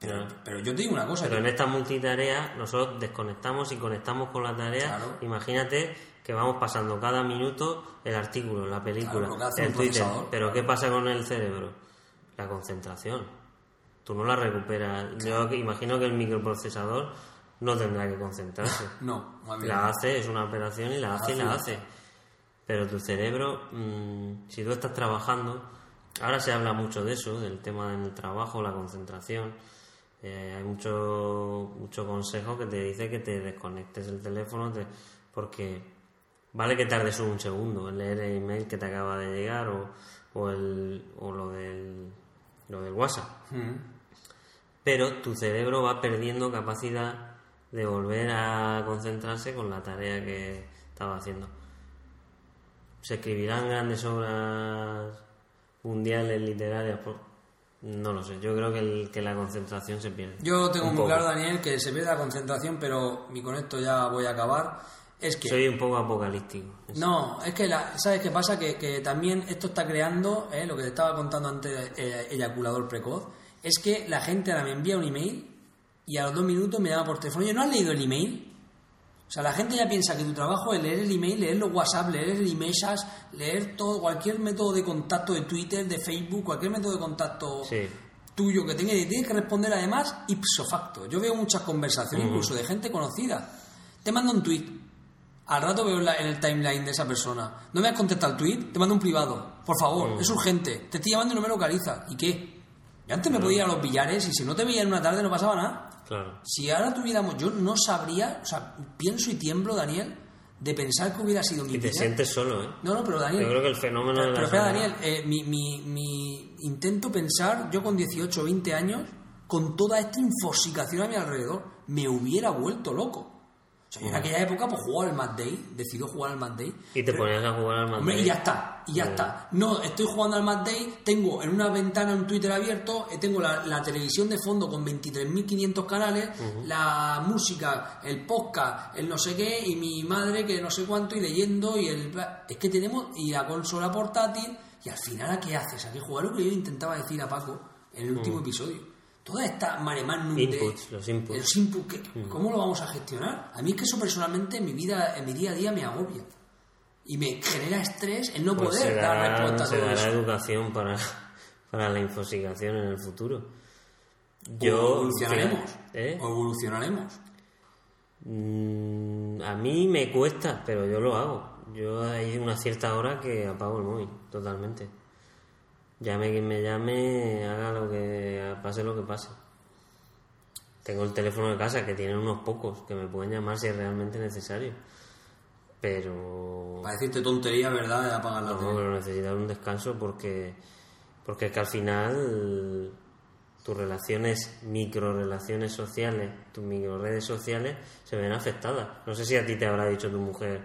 S1: Pero, pero yo te digo una cosa,
S2: Pero en esta multitarea nosotros desconectamos y conectamos con la tarea.
S1: Claro.
S2: Imagínate que vamos pasando cada minuto el artículo, la película,
S1: Claro,
S2: el Twitter. Pero ¿qué pasa con el cerebro? La concentración. Tú no la recuperas. Yo imagino que el microprocesador no tendrá que concentrarse. [laughs]
S1: no, más bien.
S2: La hace, es una operación y la hace y la
S1: hace.
S2: Pero tu cerebro, mm, si tú estás trabajando, ahora se habla mucho de eso, del tema del trabajo, la concentración. Eh, hay mucho, mucho consejo que te dice que te desconectes el teléfono te- porque vale que tardes un segundo en leer el email que te acaba de llegar o, o, el, o lo, del, lo del WhatsApp
S1: Mm.
S2: Pero tu cerebro va perdiendo capacidad de volver a concentrarse con la tarea que estaba haciendo. ¿Se escribirán grandes obras mundiales literarias? No lo sé, yo creo que, el- que la concentración se pierde.
S1: Yo tengo
S2: Un
S1: muy
S2: poco.
S1: claro, Daniel, que se pierde la concentración, pero y con esto ya voy a acabar. Es que
S2: Soy un poco apocalíptico.
S1: No, es que, la, ¿sabes qué pasa? Que, que también esto está creando, eh, lo que te estaba contando antes, eh, eyaculador precoz, es que la gente ahora me envía un email y a los dos minutos me llama por teléfono. Oye, ¿no has leído el email? O sea, la gente ya piensa que tu trabajo es leer el email, leer los WhatsApp, leer el iMessage, leer todo, cualquier método de contacto de Twitter, de Facebook, cualquier método de contacto
S2: Sí.
S1: tuyo que tenga y tienes que responder además ipso facto. Yo veo muchas conversaciones incluso de gente conocida. Te mando un tweet. Al rato veo en el timeline de esa persona. No me has contestado el tweet, te mando un privado. Por favor, es urgente. Te estoy llamando y no me localiza. ¿Y qué? Yo antes me podía ir a los billares y si no te veía en una tarde no pasaba nada.
S2: Claro.
S1: Si ahora tuviéramos, yo no sabría, o sea, pienso y tiemblo, Daniel, de pensar que hubiera sido mi
S2: Y te sientes solo, ¿eh?
S1: No, no, pero Daniel.
S2: Yo creo que el fenómeno de
S1: Pero,
S2: la
S1: pero espera, Daniel, eh, mi, mi, mi intento pensar, yo con 18 o 20 años, con toda esta infosicación a mi alrededor, me hubiera vuelto loco. O sea, yo en aquella época pues jugaba al Mad Day, decidió jugar al Mad Day.
S2: Y te ponías a jugar al
S1: Hombre,
S2: Madrid.
S1: y ya está, y ya está. No, estoy jugando al Mad Day, tengo en una ventana un Twitter abierto, eh, tengo la, la televisión de fondo con 23.500 canales, la música, el podcast, el no sé qué, y mi madre que no sé cuánto, y leyendo, y el... Es que tenemos, y la consola portátil, y al final, ¿a qué haces? ¿A qué jugar? Lo que yo intentaba decir a Paco en el último episodio. Toda esta mare magnum de-
S2: Inputs, los inputs.
S1: los inputs, ¿qué- ¿cómo lo vamos a gestionar? A mí es que eso personalmente en mi vida, en mi día a día me agobia. Y me genera estrés el no
S2: Pues
S1: poder
S2: se
S1: dar respuesta a todo
S2: dará
S1: eso.
S2: educación para, para la infosicación en el futuro.
S1: o
S2: Yo,
S1: evolucionaremos.
S2: ¿eh?
S1: O evolucionaremos.
S2: Mm, a mí me cuesta, pero yo lo hago. Yo hay una cierta hora que apago el móvil, totalmente. Llame quien me llame, haga lo que pase lo que pase. Tengo el teléfono de casa que tienen unos pocos que me pueden llamar si es realmente necesario. Pero
S1: Para decirte tontería, ¿verdad? De apagar la
S2: no,
S1: tele.
S2: pero necesitas un descanso porque porque es que al final tus relaciones, micro relaciones sociales, tus micro redes sociales se ven afectadas. No sé si a ti te habrá dicho tu mujer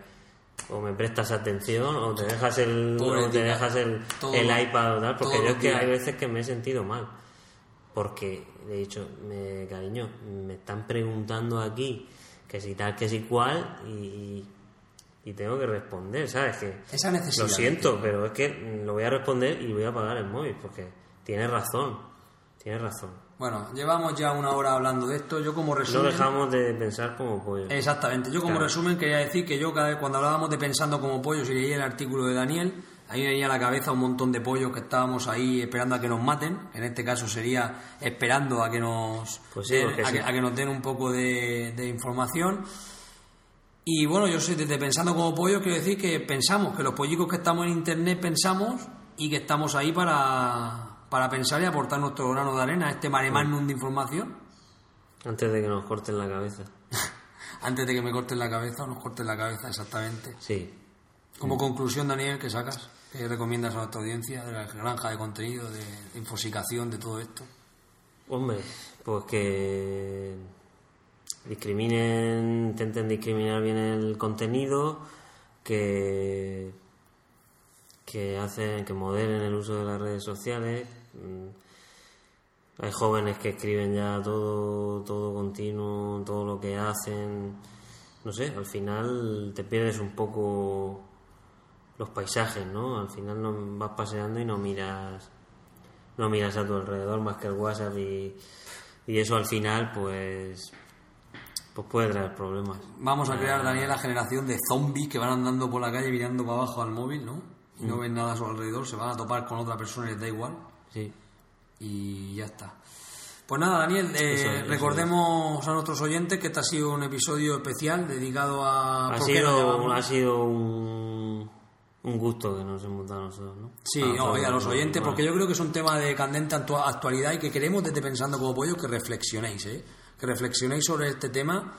S2: o me prestas atención o te dejas el o te dejas el, el iPad o tal, porque yo es que hay veces que me he sentido mal. Porque he dicho, me, cariño, me están preguntando aquí que si tal, que si cual y, y tengo que responder, ¿sabes? Que
S1: Esa necesidad.
S2: lo siento, pero es que lo voy a responder y voy a apagar el móvil porque tiene razón. Tienes razón.
S1: Bueno, llevamos ya una hora hablando de esto. Yo como
S2: No
S1: resumen...
S2: dejamos de pensar como pollo.
S1: Exactamente. Yo como
S2: Claro.
S1: resumen quería decir que yo cada vez cuando hablábamos de pensando como pollos y leía el artículo de Daniel, ahí me venía a la cabeza un montón de pollos que estábamos ahí esperando a que nos maten. En este caso sería esperando a que nos
S2: Pues sí,
S1: den, a,
S2: sí.
S1: que, a que nos den un poco de, de información. Y bueno, yo soy desde pensando como pollo quiero decir que pensamos, que los pollicos que estamos en internet pensamos y que estamos ahí para, para pensar y aportar nuestro grano de arena a este mare magnum de información.
S2: Antes de que nos corten la cabeza. [laughs]
S1: Antes de que me corten la cabeza o nos corten la cabeza, exactamente.
S2: Sí.
S1: Como conclusión, Daniel, ¿qué sacas? ¿Qué recomiendas a nuestra audiencia de la granja de contenido, de infosicación, de todo esto?
S2: Hombre, pues que discriminen, intenten discriminar bien el contenido, que que hacen, que moderen el uso de las redes sociales. Mm, Hay jóvenes que escriben ya todo, todo continuo, todo lo que hacen. No sé, al final te pierdes un poco los paisajes, ¿no? Al final no vas paseando y no miras no miras a tu alrededor más que el WhatsApp y, y eso al final pues pues puede traer problemas.
S1: Vamos a crear, Daniel, la generación de zombies que van andando por la calle mirando para abajo al móvil, ¿no? Y no ven nada a su alrededor, se van a topar con otra persona y les da igual.
S2: Sí.
S1: Y ya está. Pues nada, Daniel, eh,
S2: Eso es, eso
S1: recordemos a nuestros oyentes que este ha sido un episodio especial dedicado a...
S2: Ha
S1: ¿por qué lo
S2: sido, ha sido un, un gusto que nos hemos dado nosotros, ¿no?
S1: Sí,
S2: A
S1: no, a los oyentes, porque yo creo que es un tema de candente actua- actualidad y que queremos desde Pensando como Pollo que reflexionéis, ¿eh? Que reflexionéis sobre este tema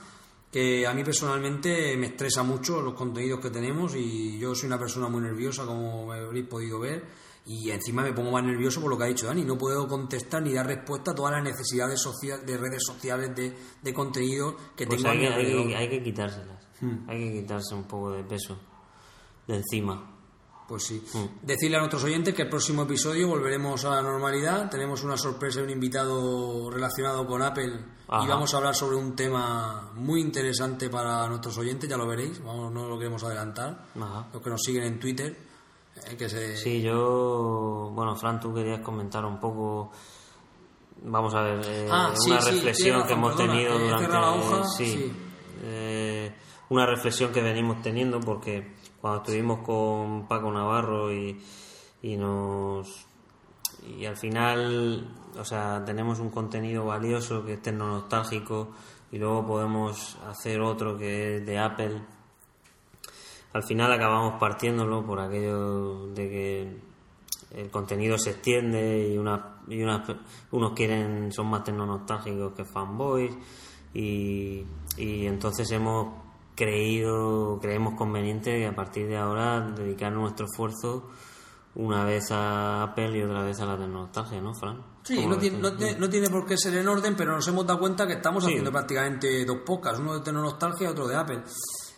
S1: que a mí personalmente me estresa mucho los contenidos que tenemos y yo soy una persona muy nerviosa, como habréis podido ver, y encima me pongo más nervioso por lo que ha dicho Dani, no puedo contestar ni dar respuesta a todas las necesidades social, de redes sociales, de, de contenido que
S2: Pues
S1: tengo
S2: hay que, hay,
S1: alrededor.
S2: que, hay que quitárselas.
S1: Hmm.
S2: Hay que quitarse un poco de peso de encima.
S1: Pues sí.
S2: Mm.
S1: Decirle a nuestros oyentes que el próximo episodio volveremos a la normalidad. Tenemos una sorpresa y un invitado relacionado con Apple y vamos a hablar sobre un tema muy interesante para nuestros oyentes, ya lo veréis. Vamos, no lo queremos adelantar.
S2: Ajá.
S1: Los que nos siguen en Twitter, eh, que se...
S2: Sí, yo. Bueno, Fran, tú querías comentar un poco. Vamos a ver, eh,
S1: Ah, sí,
S2: una reflexión que hemos
S1: perdona,
S2: tenido durante.
S1: hoja,
S2: sí,
S1: sí.
S2: eh, una reflexión que venimos teniendo porque cuando estuvimos con Paco Navarro y, y nos. Y al final, o sea, tenemos un contenido valioso que es nostálgico y luego podemos hacer otro que es de Apple al final acabamos partiéndolo por aquello de que el contenido se extiende y, una, y una- unos quieren son más tecnonostágicos que fanboys y, y entonces hemos creído creemos conveniente que a partir de ahora dedicar nuestro esfuerzo una vez a Apple y otra vez a la tecnonostalgia, ¿no, Fran?
S1: Sí,
S2: ¿Cómo
S1: no tiene, no, te- no tiene por qué ser en orden, pero nos hemos dado cuenta que estamos
S2: Sí.
S1: haciendo prácticamente dos podcasts, uno de Tecnonostalgia y otro de Apple.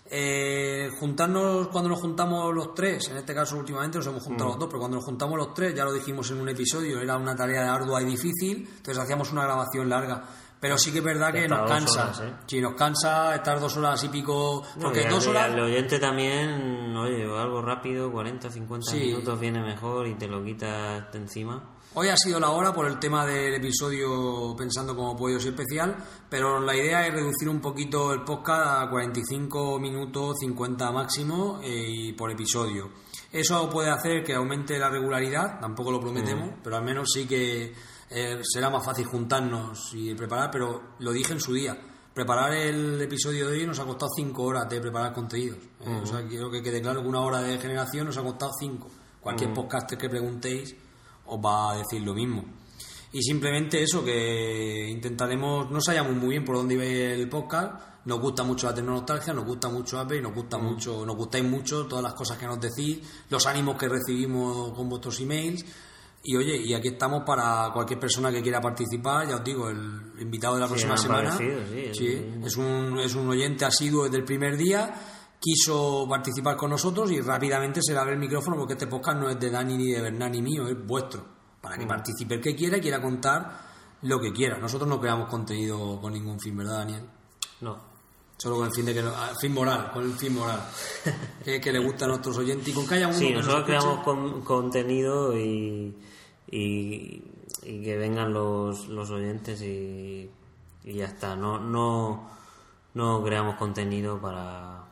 S1: Eh, juntarnos cuando nos juntamos los tres, en este caso últimamente nos hemos
S2: Mm.
S1: juntado los dos, pero cuando nos juntamos los tres, ya lo dijimos en un episodio, era una tarea ardua y difícil, entonces hacíamos una grabación larga. Pero sí que es verdad que
S2: Hasta
S1: nos cansa.
S2: horas, ¿eh?
S1: Sí, nos cansa estar dos horas y pico.
S2: No,
S1: Porque
S2: y al-
S1: dos
S2: y
S1: horas.
S2: al oyente también, oye, algo rápido, 40, 50
S1: Sí.
S2: minutos viene mejor y te lo quitas de encima.
S1: Hoy ha sido la hora por el tema del episodio Pensando como Pollos especial, pero la idea es reducir un poquito el podcast a 45 minutos, 50 máximo eh, y por episodio. Eso puede hacer que aumente la regularidad, tampoco lo prometemos, pero al menos sí que eh, será más fácil juntarnos y preparar, pero lo dije en su día. Preparar el episodio de hoy nos ha costado 5 horas de preparar contenidos. Eh, O sea, quiero que quede claro que una hora de generación nos ha costado 5. Cualquier podcaster que preguntéis os va a decir lo mismo. Y simplemente eso, que intentaremos, no sabíamos muy bien por dónde iba el podcast, nos gusta mucho la tecnología, nos gusta mucho Apple y nos gusta mucho, nos gustáis mucho todas las cosas que nos decís, los ánimos que recibimos con vuestros emails. Y oye, y aquí estamos para cualquier persona que quiera participar, ya os digo, el invitado de la próxima
S2: me ha
S1: semana.
S2: parecido, sí,
S1: sí, es un, es un oyente asiduo desde el primer día, quiso participar con nosotros y rápidamente se le abre el micrófono porque este podcast no es de Dani ni de Bernard ni mío, es vuestro. Para que
S2: Mm.
S1: participe el que quiera y quiera contar lo que quiera. Nosotros no creamos contenido con ningún fin, ¿verdad, Daniel?
S2: No.
S1: Solo con el fin de que no- ah, fin moral, con el fin moral. [laughs] que, que le gusta a nuestros oyentes y con que haya uno
S2: Sí,
S1: que nos
S2: nosotros
S1: escuche.
S2: creamos con- contenido y, y y que vengan los, los oyentes y, y ya está. No, no, no creamos contenido para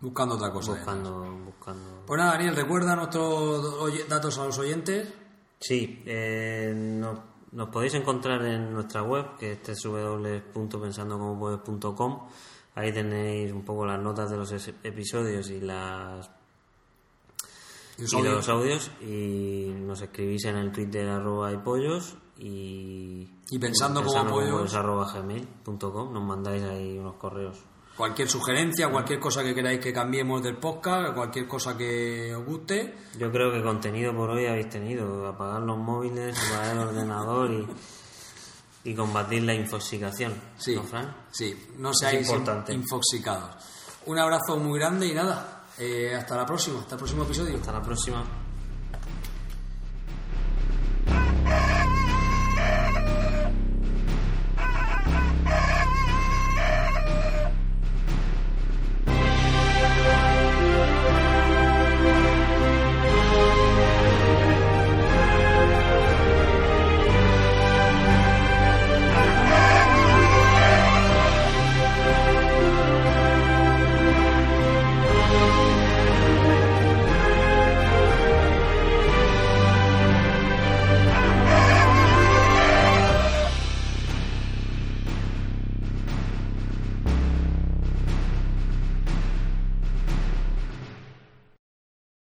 S1: Buscando otra cosa.
S2: buscando, buscando.
S1: Pues nada, Daniel, recuerda nuestros datos a los oyentes.
S2: Sí, eh, nos, nos podéis encontrar en nuestra web, que es www.pensandocomopuedes.com. Ahí tenéis un poco las notas de los episodios y las
S1: los
S2: y
S1: audios.
S2: los audios y nos escribís en el Twitter arroba y pollos y,
S1: Y pensando como
S2: como
S1: pollos.
S2: arroba gmail.com nos mandáis ahí unos correos
S1: Cualquier sugerencia, cualquier cosa que queráis que cambiemos del podcast, cualquier cosa que os guste.
S2: yo creo que contenido por hoy habéis tenido apagar los móviles apagar el ordenador y, y combatir la infoxicación
S1: Sí,
S2: ¿no,
S1: sí, no seáis infoxicados. Un abrazo muy grande y nada, eh, hasta la próxima, hasta el próximo episodio.
S2: hasta la próxima